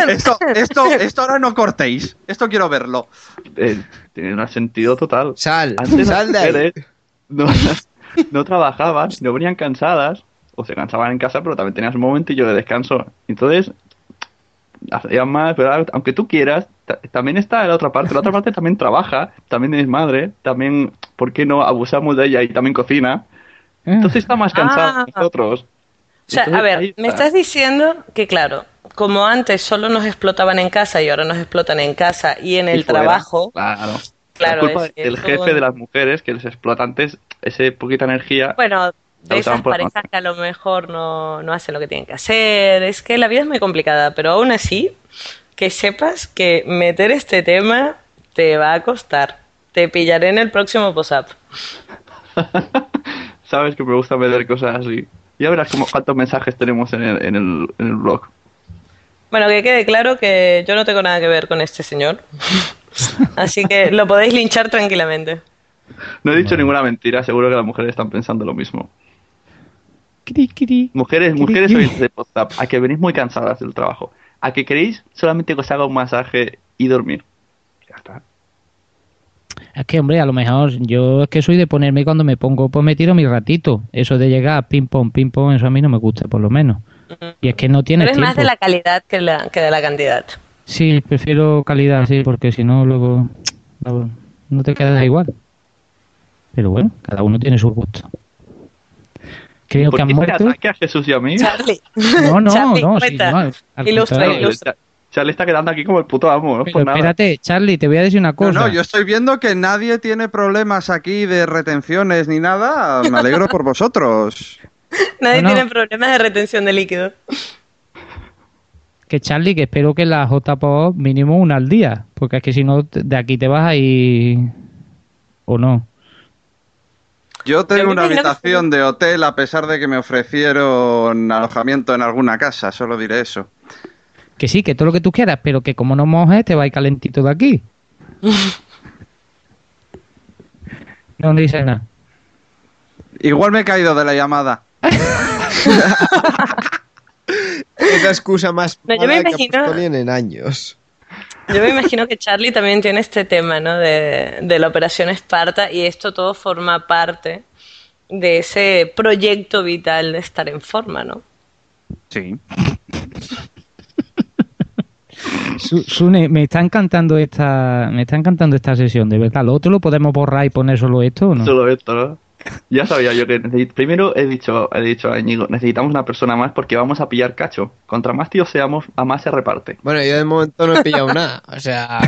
S6: Esto, esto, esto ahora no cortéis. Esto quiero verlo.
S5: eh, tiene un sentido total.
S4: Sal,
S5: Antes
S4: sal
S5: las
S4: de ahí.
S5: no, no trabajaban, no venían cansadas, o se cansaban en casa, pero también tenías un momentillo de descanso. Entonces, hacían más, ¿verdad? Aunque tú quieras, ta- también está la otra parte. La otra parte también trabaja, también es madre, también, ¿por qué no abusamos de ella y también cocina? Entonces está más cansada
S3: Ah.
S5: que nosotros.
S3: O sea, a ver, me
S5: está.
S3: estás diciendo que, claro, como antes solo nos explotaban en casa y ahora nos explotan en casa y en el
S5: fuera,
S3: trabajo,
S5: Claro.
S3: Claro,
S5: la culpa
S3: es-
S5: del jefe
S3: todo-
S5: de las mujeres, que los explotantes, ese poquita energía.
S3: bueno, de esas parejas que a lo mejor no, no hacen lo que tienen que hacer, es que la vida es muy complicada, pero aún así, que sepas que meter este tema te va a costar. Te pillaré en el próximo post-up.
S5: Sabes que me gusta ver cosas así. Ya verás cómo, cuántos mensajes tenemos en el, en, el, en el blog.
S3: Bueno, que quede claro que yo no tengo nada que ver con este señor. Así que lo podéis linchar tranquilamente.
S5: No he dicho ninguna mentira, seguro que las mujeres están pensando lo mismo. Mujeres, mujeres
S8: cri.
S5: sois de WhatsApp, a que venís muy cansadas del trabajo. A que queréis solamente que os haga un masaje y dormir.
S8: Es que, hombre, a lo mejor yo es que soy de ponerme cuando me pongo, pues me tiro mi ratito. Eso de llegar ping pong, ping pong, eso a mí no me gusta, por lo menos. Y es que no
S3: Pero
S8: tienes
S3: es
S8: tiempo.
S3: más de la calidad que, la, que de la cantidad.
S8: Sí, prefiero calidad, sí, porque si no, luego no, no te quedas igual. Pero bueno, cada uno tiene su gusto. Creo
S5: ¿Por
S8: que han
S5: qué te
S8: muerto.
S5: a Jesús y a mí?
S3: Charlie.
S8: No, no,
S3: Charlie,
S8: no, sí, no, al-
S3: Ilustra, ilustra.
S5: Charlie está quedando aquí como el puto amo, no
S8: Pero
S5: por nada.
S8: espérate, Charlie, te voy a decir una
S6: No,
S8: cosa.
S6: no, yo estoy viendo que nadie tiene problemas aquí de retenciones ni nada. Me alegro por vosotros.
S3: Nadie
S8: No, no.
S3: tiene problemas de retención de líquido.
S8: Que Charlie, que espero que la JPO mínimo una al día, porque es que si no, de aquí te vas a ir. ¿O no?
S6: Yo tengo una habitación de hotel a pesar de que me ofrecieron alojamiento en alguna casa, solo diré eso.
S8: Que sí, que todo lo que tú quieras, pero que como no mojes, te va a ir calentito de aquí. No dices nada.
S6: Igual me he caído de la llamada.
S4: Es la excusa más
S3: No, yo me
S4: que
S3: imagino-
S4: ponían en años.
S3: Yo me imagino que Charlie también tiene este tema, ¿no? De, de la Operación Esparta y esto todo forma parte de ese proyecto vital de estar en forma, ¿no?
S6: Sí.
S8: Su- Sune, me está encantando esta, me está encantando esta sesión, de verdad. ¿Lo otro lo podemos borrar y poner solo esto o no?
S5: Solo esto, ¿no? Ya sabía yo que necesito... Primero he dicho, he dicho a Íñigo, necesitamos una persona más porque vamos a pillar cacho. Contra más tíos seamos, a más se reparte.
S4: Bueno, yo de momento no he pillado nada. O sea,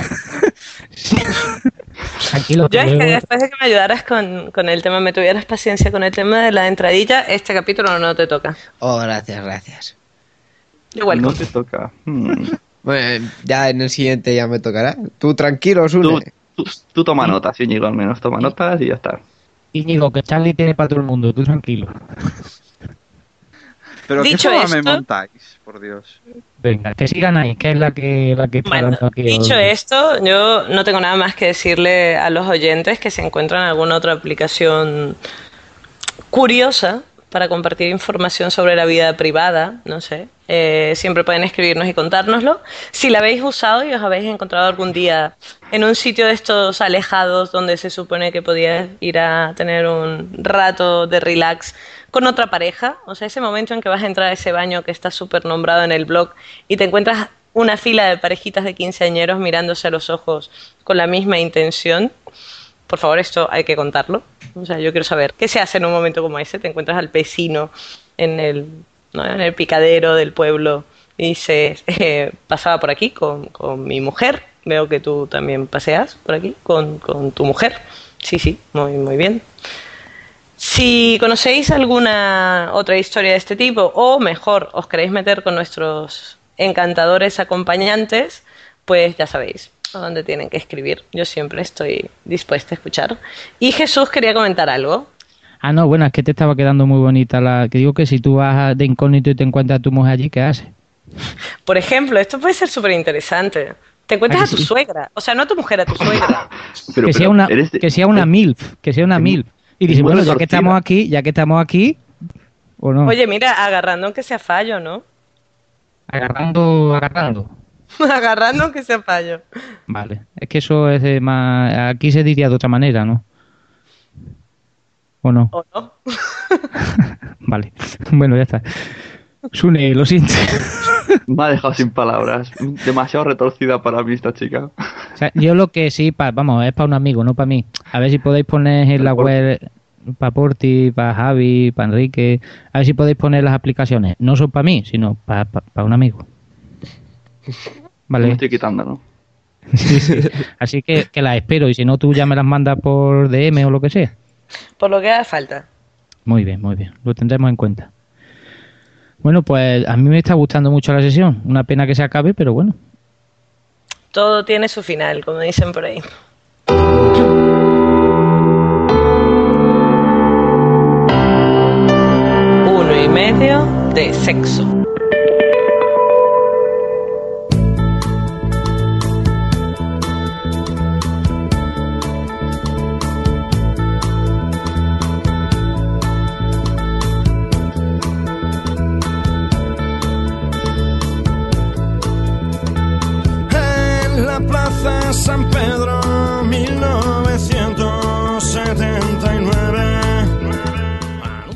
S8: Tranquilo,
S3: Yo es que después de que me ayudaras con, con el tema, me tuvieras paciencia con el tema de la entradilla, este capítulo no te toca.
S4: oh, gracias, gracias.
S3: Igual.
S5: No te toca. Hmm.
S4: Bueno, ya en el siguiente ya me tocará. Tú tranquilo, Sune.
S5: Tú, tú, tú toma notas, Íñigo, al menos toma notas y ya está.
S8: Íñigo, que Charlie tiene para todo el mundo, tú tranquilo.
S6: Pero
S3: Dicho
S6: qué fama me
S3: esto-
S6: montáis, por Dios.
S8: Venga, que sigan ahí, que es la que, la que está
S3: Bueno,
S8: dando aquí.
S3: dicho
S8: hoy.
S3: esto, yo no tengo nada más que decirle a los oyentes que se encuentran en alguna otra aplicación curiosa para compartir información sobre la vida privada, no sé. Eh, siempre pueden escribirnos y contárnoslo. Si la habéis usado y os habéis encontrado algún día en un sitio de estos alejados donde se supone que podías ir a tener un rato de relax con otra pareja, o sea, ese momento en que vas a entrar a ese baño que está súper nombrado en el blog y te encuentras una fila de parejitas de quinceañeros mirándose a los ojos con la misma intención, por favor, esto hay que contarlo. O sea, yo quiero saber qué se hace en un momento como ese. Te encuentras al vecino en el, en el picadero del pueblo y dices, eh, pasaba por aquí con, con mi mujer. Veo que tú también paseas por aquí con, con tu mujer. Sí, sí, muy, muy bien. Si conocéis alguna otra historia de este tipo, o mejor, os queréis meter con nuestros encantadores acompañantes, pues ya sabéis a dónde tienen que escribir. Yo siempre estoy dispuesta a escuchar. Y Jesús quería comentar algo.
S8: Ah, no, bueno, es que te estaba quedando muy bonita la... Que digo que si tú vas de incógnito y te encuentras a tu mujer allí, ¿qué haces?
S3: Por ejemplo, esto puede ser súper interesante. Te encuentras
S8: ¿A
S3: a tu
S8: sí?
S3: suegra. O sea, no a tu mujer, a tu suegra.
S5: Pero,
S8: que, sea
S5: pero
S8: una,
S5: de-
S8: que sea una MILF, que sea una MILF. Y dice,
S5: muy
S8: bueno, ya que estamos aquí, ya que estamos aquí, o no,
S3: Oye, mira, agarrando aunque sea fallo, ¿no?
S8: agarrando, agarrando.
S3: agarrando aunque sea fallo.
S8: Vale, es que eso es de más... Aquí se diría de otra manera, ¿no? ¿O no?
S3: ¿O no?
S8: Vale, bueno, ya está. Sune, lo siento.
S5: Me ha dejado sin palabras. Demasiado retorcida para mí esta chica.
S8: O sea, yo lo que sí, pa- vamos, es para un amigo, no para mí. A ver si podéis poner en la web para Porti, para Javi, para Enrique. A ver si podéis poner las aplicaciones. No son para mí, sino para un amigo.
S5: Me
S8: Vale.
S5: estoy quitando, ¿no?
S8: Sí, sí. Así que, que las espero y si no, tú ya me las mandas por DM o lo que sea.
S3: Por lo que haga falta.
S8: Muy bien, muy bien. Lo tendremos en cuenta. Bueno, pues a mí me está gustando mucho la sesión. Una pena que se acabe, pero bueno.
S3: Todo tiene su final, como dicen por ahí. Uno y medio de sexo.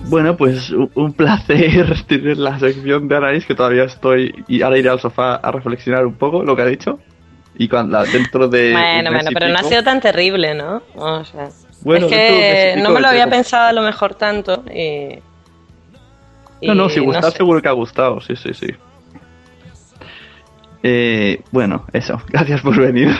S5: Bueno, pues un placer tener la sección de Anaís, que todavía estoy. Y ahora iré al sofá a reflexionar un poco lo que ha dicho. Y cuando dentro de.
S3: Bueno, bueno, pero no ha sido tan terrible, ¿no? O sea,
S5: Bueno,
S3: es que no me lo había pensado a lo mejor tanto y...
S5: No, no, si
S3: sé.
S5: seguro que ha gustado, sí, sí, sí. Eh, bueno, eso. Gracias por venir.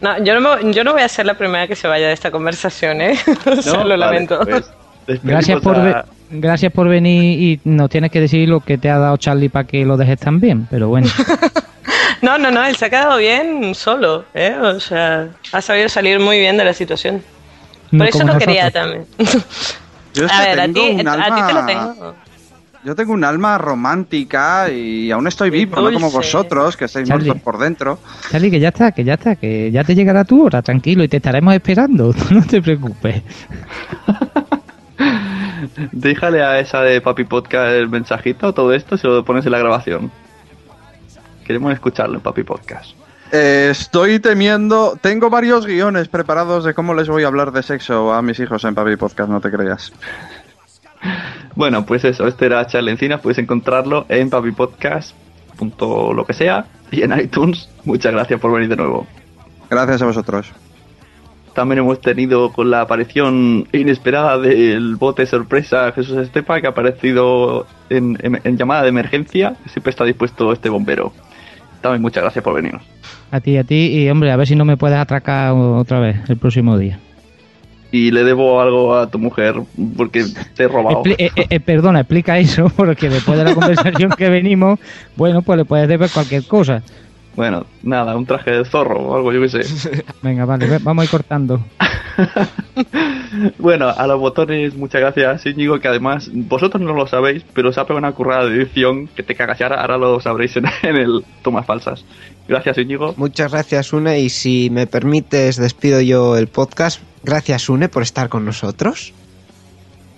S3: No, yo no, me- yo no voy a ser la primera que se vaya de esta conversación, ¿eh? O sea,
S5: No,
S3: lo
S5: vale,
S3: lamento.
S5: pues,
S8: Gracias por,
S5: a-
S8: ve- gracias por venir y nos tienes que decir lo que te ha dado Charlie para que lo dejes tan bien. Pero bueno,
S3: No, no, no, él se ha quedado bien solo, ¿eh? O sea, ha sabido salir muy bien de la situación. Por eso lo quería también.
S6: Yo
S3: a ver, a ti, a ti te lo tengo.
S6: Yo tengo un alma romántica y aún estoy vivo, no como vosotros, que estáis
S8: Charlie.
S6: muertos por dentro.
S8: Charlie, que ya está, que ya está, que ya te llegará tu hora, tranquilo, y te estaremos esperando. tú no te preocupes.
S5: Déjale a esa de Papi Podcast el mensajito, todo esto, se lo pones en la grabación. Queremos escucharlo en Papi Podcast.
S6: Eh, estoy temiendo, tengo varios guiones preparados de cómo les voy a hablar de sexo a mis hijos en Papi Podcast, no te creas.
S5: Bueno, pues eso, este era Charlie Encinas, puedes encontrarlo en papipodcast. lo que sea y en iTunes. Muchas gracias por venir de nuevo.
S6: Gracias a vosotros.
S5: También hemos tenido con la aparición inesperada del bote sorpresa Jesús Estepa, que ha aparecido en, en- en llamada de emergencia. Siempre está dispuesto este bombero. También muchas gracias por venir.
S8: A ti, a ti, y hombre, a ver si no me puedes atracar otra vez el próximo día.
S5: Y le debo algo a tu mujer porque te he robado.
S8: Expli- eh, eh, eh, perdona, explica eso, porque después de la conversación que venimos, bueno, pues le puedes deber cualquier cosa.
S5: Bueno, nada, un traje de zorro o algo, yo qué sé.
S8: Venga, vale, vamos a ir cortando.
S5: Bueno, a los botones, muchas gracias, Íñigo, que además vosotros no lo sabéis, pero se ha pegado una currada de edición que te cagas ahora, ahora lo sabréis en, en el Tomas Falsas. Gracias, Íñigo.
S4: Muchas gracias, Une, y si me permites, despido yo el podcast. Gracias, Une, por estar con nosotros.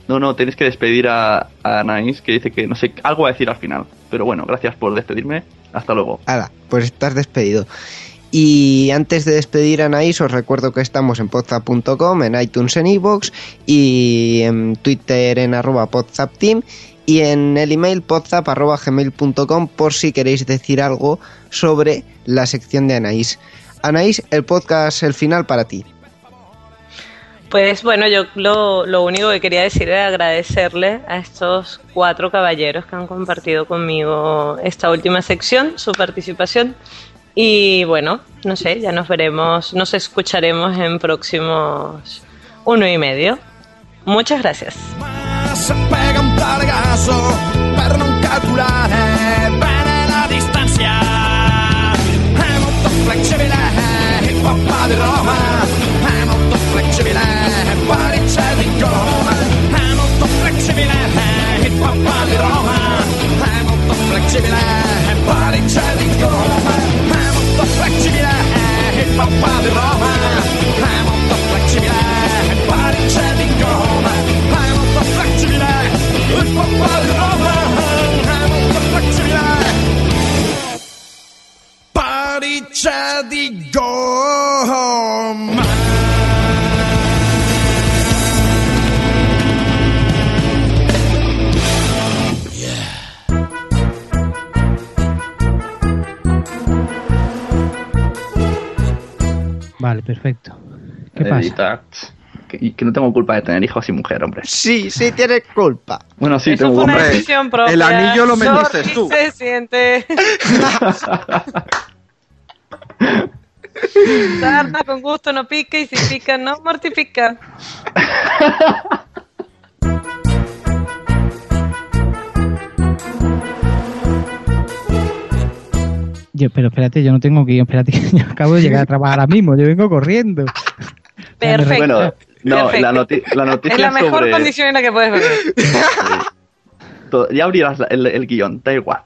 S5: No, no, tenéis que despedir a, a Anaís, que dice que no sé, algo va a decir al final. Pero bueno, gracias por despedirme. Hasta luego.
S4: Hala, pues estás despedido. Y antes de despedir a Anaís, os recuerdo que estamos en podzap.com, en iTunes, en iVoox y en Twitter en arroba podzapteam y en el email podzap arroba gmail.com por si queréis decir algo sobre la sección de Anaís. Anaís, el podcast, el final para ti.
S3: Pues bueno, yo lo, lo único que quería decir era agradecerle a estos cuatro caballeros que han compartido conmigo esta última sección, su participación. Y bueno, no sé, ya nos veremos, nos escucharemos en próximos uno y medio. Muchas gracias.
S37: ricorda è molto flexibile e papà di Roma è molto flexibile e pari c'è ricorda è molto flexibile e papà di Roma è molto flexibile e pari c'è ricorda è molto flexibile e papà di Roma è molto flexibile Pariccia di gomma
S8: Vale, perfecto. ¿Qué pasa?
S5: Que, y que no tengo culpa de tener hijos y mujer, hombre.
S4: Sí, sí tienes culpa.
S5: Bueno, sí,
S3: Eso
S5: tengo
S3: fue una
S5: hombre.
S3: decisión propia.
S6: el anillo lo metiste
S3: Sorry,
S6: tú.
S3: se siente. Sarna con gusto no pica y si pica no mortifica.
S8: Yo, pero espérate, yo no tengo guion, espérate, que yo acabo de llegar a trabajar ahora mismo, yo vengo corriendo.
S3: Perfecto.
S5: Bueno, no,
S3: Perfecto.
S5: la, noti- la noticia
S3: es la mejor
S5: sobre...
S3: condición en la que puedes venir.
S5: Ya abrirás el guion, da igual.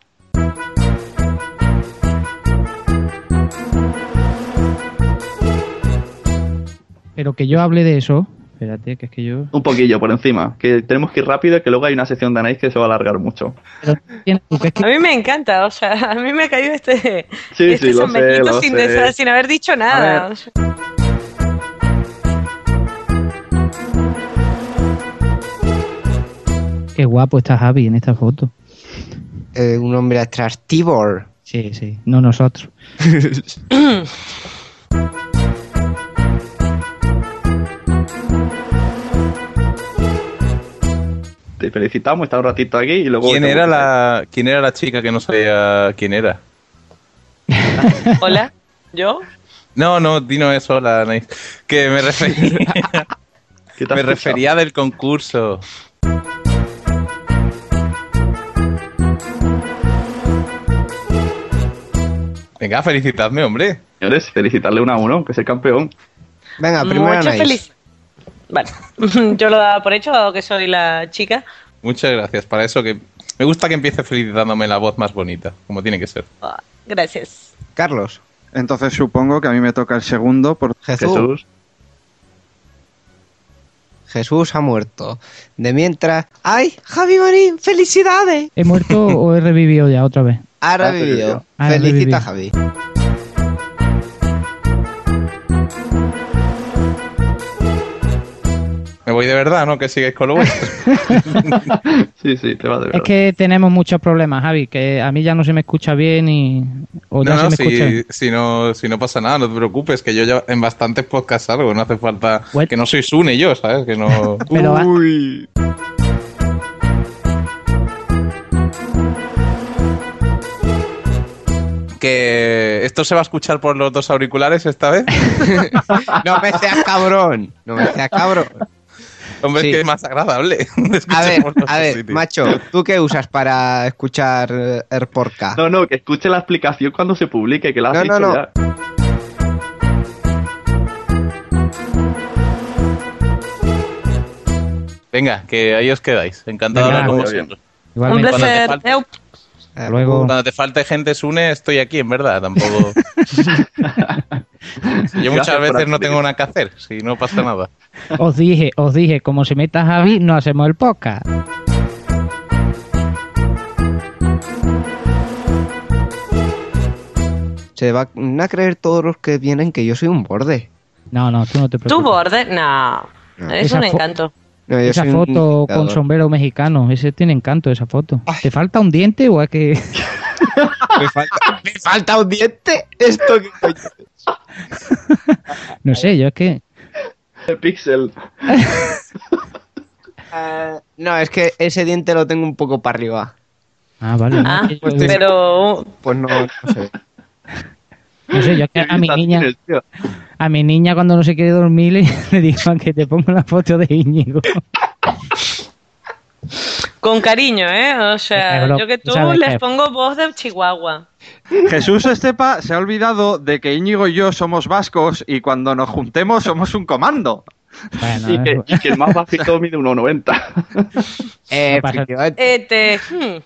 S8: Pero que yo hable de eso, espérate, que es que yo...
S5: Un poquillo por encima. Que tenemos que ir rápido, que luego hay una sección de Anaís que se va a alargar mucho.
S3: A mí me encanta, o sea, a mí me ha caído este,
S5: Sí,
S3: este
S5: sí, lo sé, lo
S3: sin,
S5: sé.
S3: desa- sin haber dicho nada.
S5: ver.
S3: o sea.
S8: Qué guapo está Javi en esta foto.
S4: Eh, un hombre atractivo.
S8: Sí, sí, no nosotros.
S5: Te felicitamos, está un ratito aquí y luego...
S12: ¿Quién era la quién era la chica que no sabía quién era?
S3: Hola, ¿yo?
S12: No, no, dino eso, la Anaís. Que me refería,
S5: ¿Qué te has
S12: me refería del concurso. Venga, felicitadme, hombre.
S5: Señores, felicitarle uno a uno, que es el campeón.
S4: Venga,
S3: Mucha felicidad. Vale, yo lo daba por hecho, dado que soy la chica.
S12: Muchas gracias. Para eso que me gusta que empiece felicitándome la voz más bonita, como tiene que ser.
S3: Ah, Gracias.
S4: Carlos.
S6: Entonces supongo que a mí me toca el segundo por
S4: Jesús. Jesús ha muerto. De mientras. ¡Ay, Javi Marín! ¡Felicidades!
S8: ¿He muerto o he revivido ya otra vez?
S4: Ha
S5: Ah,
S4: revivido.
S8: Ha
S4: Felicita
S8: revivido.
S4: Javi.
S12: Me voy de verdad, ¿no? Que sigáis con lo vuestro.
S5: sí, sí, te va de
S8: Es que tenemos muchos problemas, Javi, que a mí ya no se me escucha bien y... O ya
S12: No, no,
S8: se me escucha
S12: si,
S8: bien.
S12: si no, si no pasa nada, no te preocupes, que yo ya en bastantes podcasts salgo, no hace falta
S8: Bueno.
S12: que no sois un y yo, ¿sabes? Que no...
S8: Pero
S6: Uy.
S12: Que esto se va a escuchar por los dos auriculares esta vez.
S4: No me seas cabrón. No me seas cabrón.
S12: Hombre,
S4: Sí.
S12: es que es más agradable.
S4: A ver, a ver,
S12: sitios.
S4: macho, ¿tú qué usas para escuchar eh, AirPodcast?
S5: No, no, que escuche la explicación cuando se publique, que la has
S4: No,
S5: dicho
S4: no, no.
S5: ya.
S12: Venga, que ahí os quedáis. Encantado de hablar con vosotros.
S3: Un placer.
S4: Eh,
S8: Luego-
S12: Cuando te falte gente, Sune, estoy aquí, en verdad. Tampoco. Yo muchas veces no tengo nada que hacer, si no pasa nada.
S8: Os dije, os dije, como se meta Javi, no hacemos el podcast.
S4: Se van a creer todos los que vienen que yo soy un borde.
S8: No, no, tú no te
S3: ¿Tu
S8: preocupes.
S3: borde? No, es
S8: Esa
S3: un encanto.
S4: No,
S8: Esa foto con sombrero mexicano, ese tiene encanto, esa foto. ¿Te falta un diente o es que...?
S4: ¿Me falta, ¿Me falta un diente? ¿Esto es?
S8: No sé, yo es que...
S5: El pixel.
S4: Eh, no, es que ese diente lo tengo un poco para arriba.
S8: Ah, vale. no,
S3: Ah,
S8: es que yo-
S3: pero
S4: Pues no, no sé.
S8: No sé, yo es que a mi
S5: Qué
S8: niña,
S5: tienes.
S8: A mi niña cuando no se quiere dormir le, le digo que te pongo la foto de Íñigo.
S3: con cariño, ¿eh? O sea,
S8: bro-
S3: yo que
S8: tú
S3: les pongo voz de Chihuahua.
S6: Jesús Estepa se ha olvidado de que Íñigo y yo somos vascos y cuando nos juntemos somos un comando.
S8: Bueno,
S5: Y que,
S8: eso-
S5: y que el más bajito mide 1,90.
S4: Eh,
S8: No pasa-
S4: efectivamente.
S3: Este, hmm.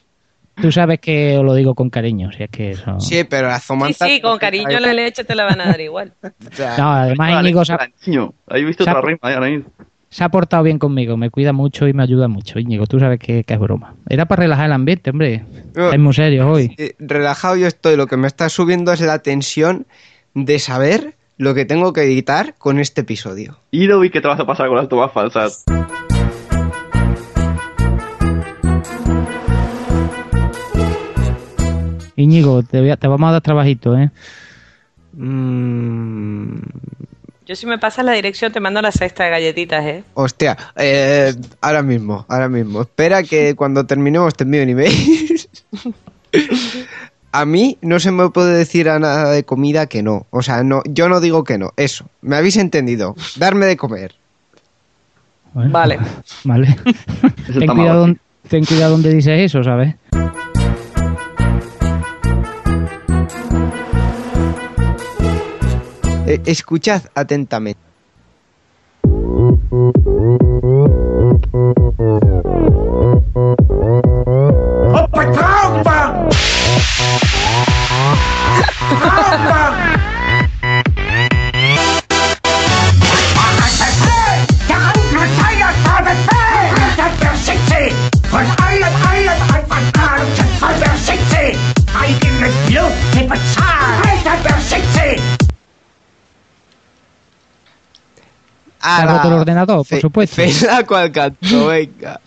S8: Tú sabes que os lo digo con cariño, si es que eso...
S4: Sí, pero la
S3: Sí,
S4: Zomanta...
S3: sí, con cariño la leche te la van a dar igual.
S4: O sea,
S8: No, además Íñigo se ha,
S5: visto otra rima,
S8: se ha portado bien conmigo, me cuida mucho y me ayuda mucho. Íñigo, tú sabes que, que es broma. Era para relajar el ambiente, hombre.
S4: No.
S8: Es muy serio hoy.
S4: relajado yo estoy. Lo que me está subiendo es la tensión de saber lo que tengo que editar con este episodio.
S5: Y no vi que te vas a pasar con las tomas falsas.
S8: Íñigo, te, voy a- te vamos a dar trabajito, ¿eh?
S4: Mm,
S3: Yo si me pasas la dirección te mando la cesta de galletitas, ¿eh?
S4: Hostia, eh, ahora mismo, ahora mismo. Espera que cuando terminemos te envío un email. a mí no se me puede decir a nada de comida que no. O sea, no, yo no digo que no. Eso, me habéis entendido. Darme de comer.
S3: Vale.
S8: Vale. cuidado, ten cuidado donde dices eso, ¿sabes?
S4: Eh, escuchad atentamente.
S37: ¡Opa, trampa! ¡Trampa!
S8: Ha roto el ordenador? Por supuesto.
S4: Fela cual canto, venga.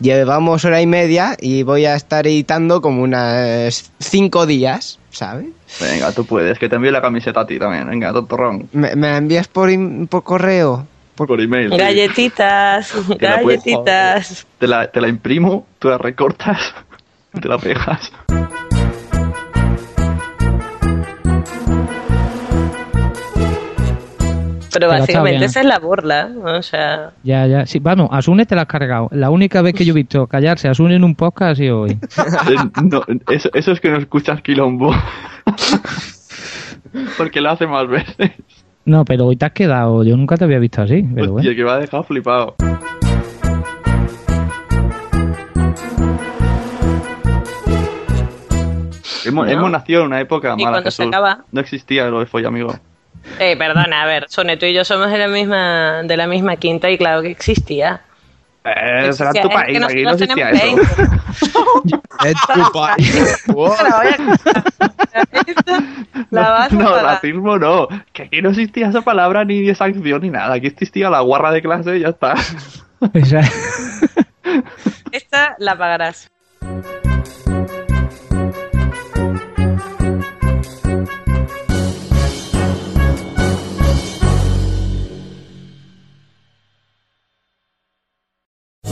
S4: Llevamos hora y media y voy a estar editando como unas cinco días, ¿sabes?
S5: Venga, tú puedes, que te envíe la camiseta a ti también. Venga, tontorrón.
S4: ¿Me, me la envías por, im- por correo?
S5: Por, email. sí.
S3: Galletitas,
S5: Que la puedes-
S3: galletitas.
S5: Te la, te la imprimo, tú la recortas, te la pegas.
S3: Pero básicamente esa es la burla, o sea...
S8: Ya, ya. Sí, vamos, Asune te la has cargado. La única vez que yo he visto callarse a Asune en un podcast ha sido hoy.
S5: Eh, no, eso, eso es que no escuchas quilombo. Porque lo hace más veces.
S8: No, pero hoy te has quedado. Yo nunca te había visto así. Pero bueno.
S5: Hostia, que me ha dejado flipado. Hemos,
S3: No.
S5: hemos nacido en una época
S3: Y
S5: mala,
S3: cuando se acaba-
S5: No existía lo de follamigo.
S3: Eh, perdona, a ver, Sone, tú y yo somos de la misma, de la misma quinta y claro que existía.
S5: Eh, será tu país, aquí no existía eso.
S4: Es tu país.
S3: La
S5: No,
S3: pagar.
S5: racismo no. Que aquí no existía esa palabra ni de sanción ni nada. Aquí existía la guarra de clase y ya está.
S3: Esta la pagarás.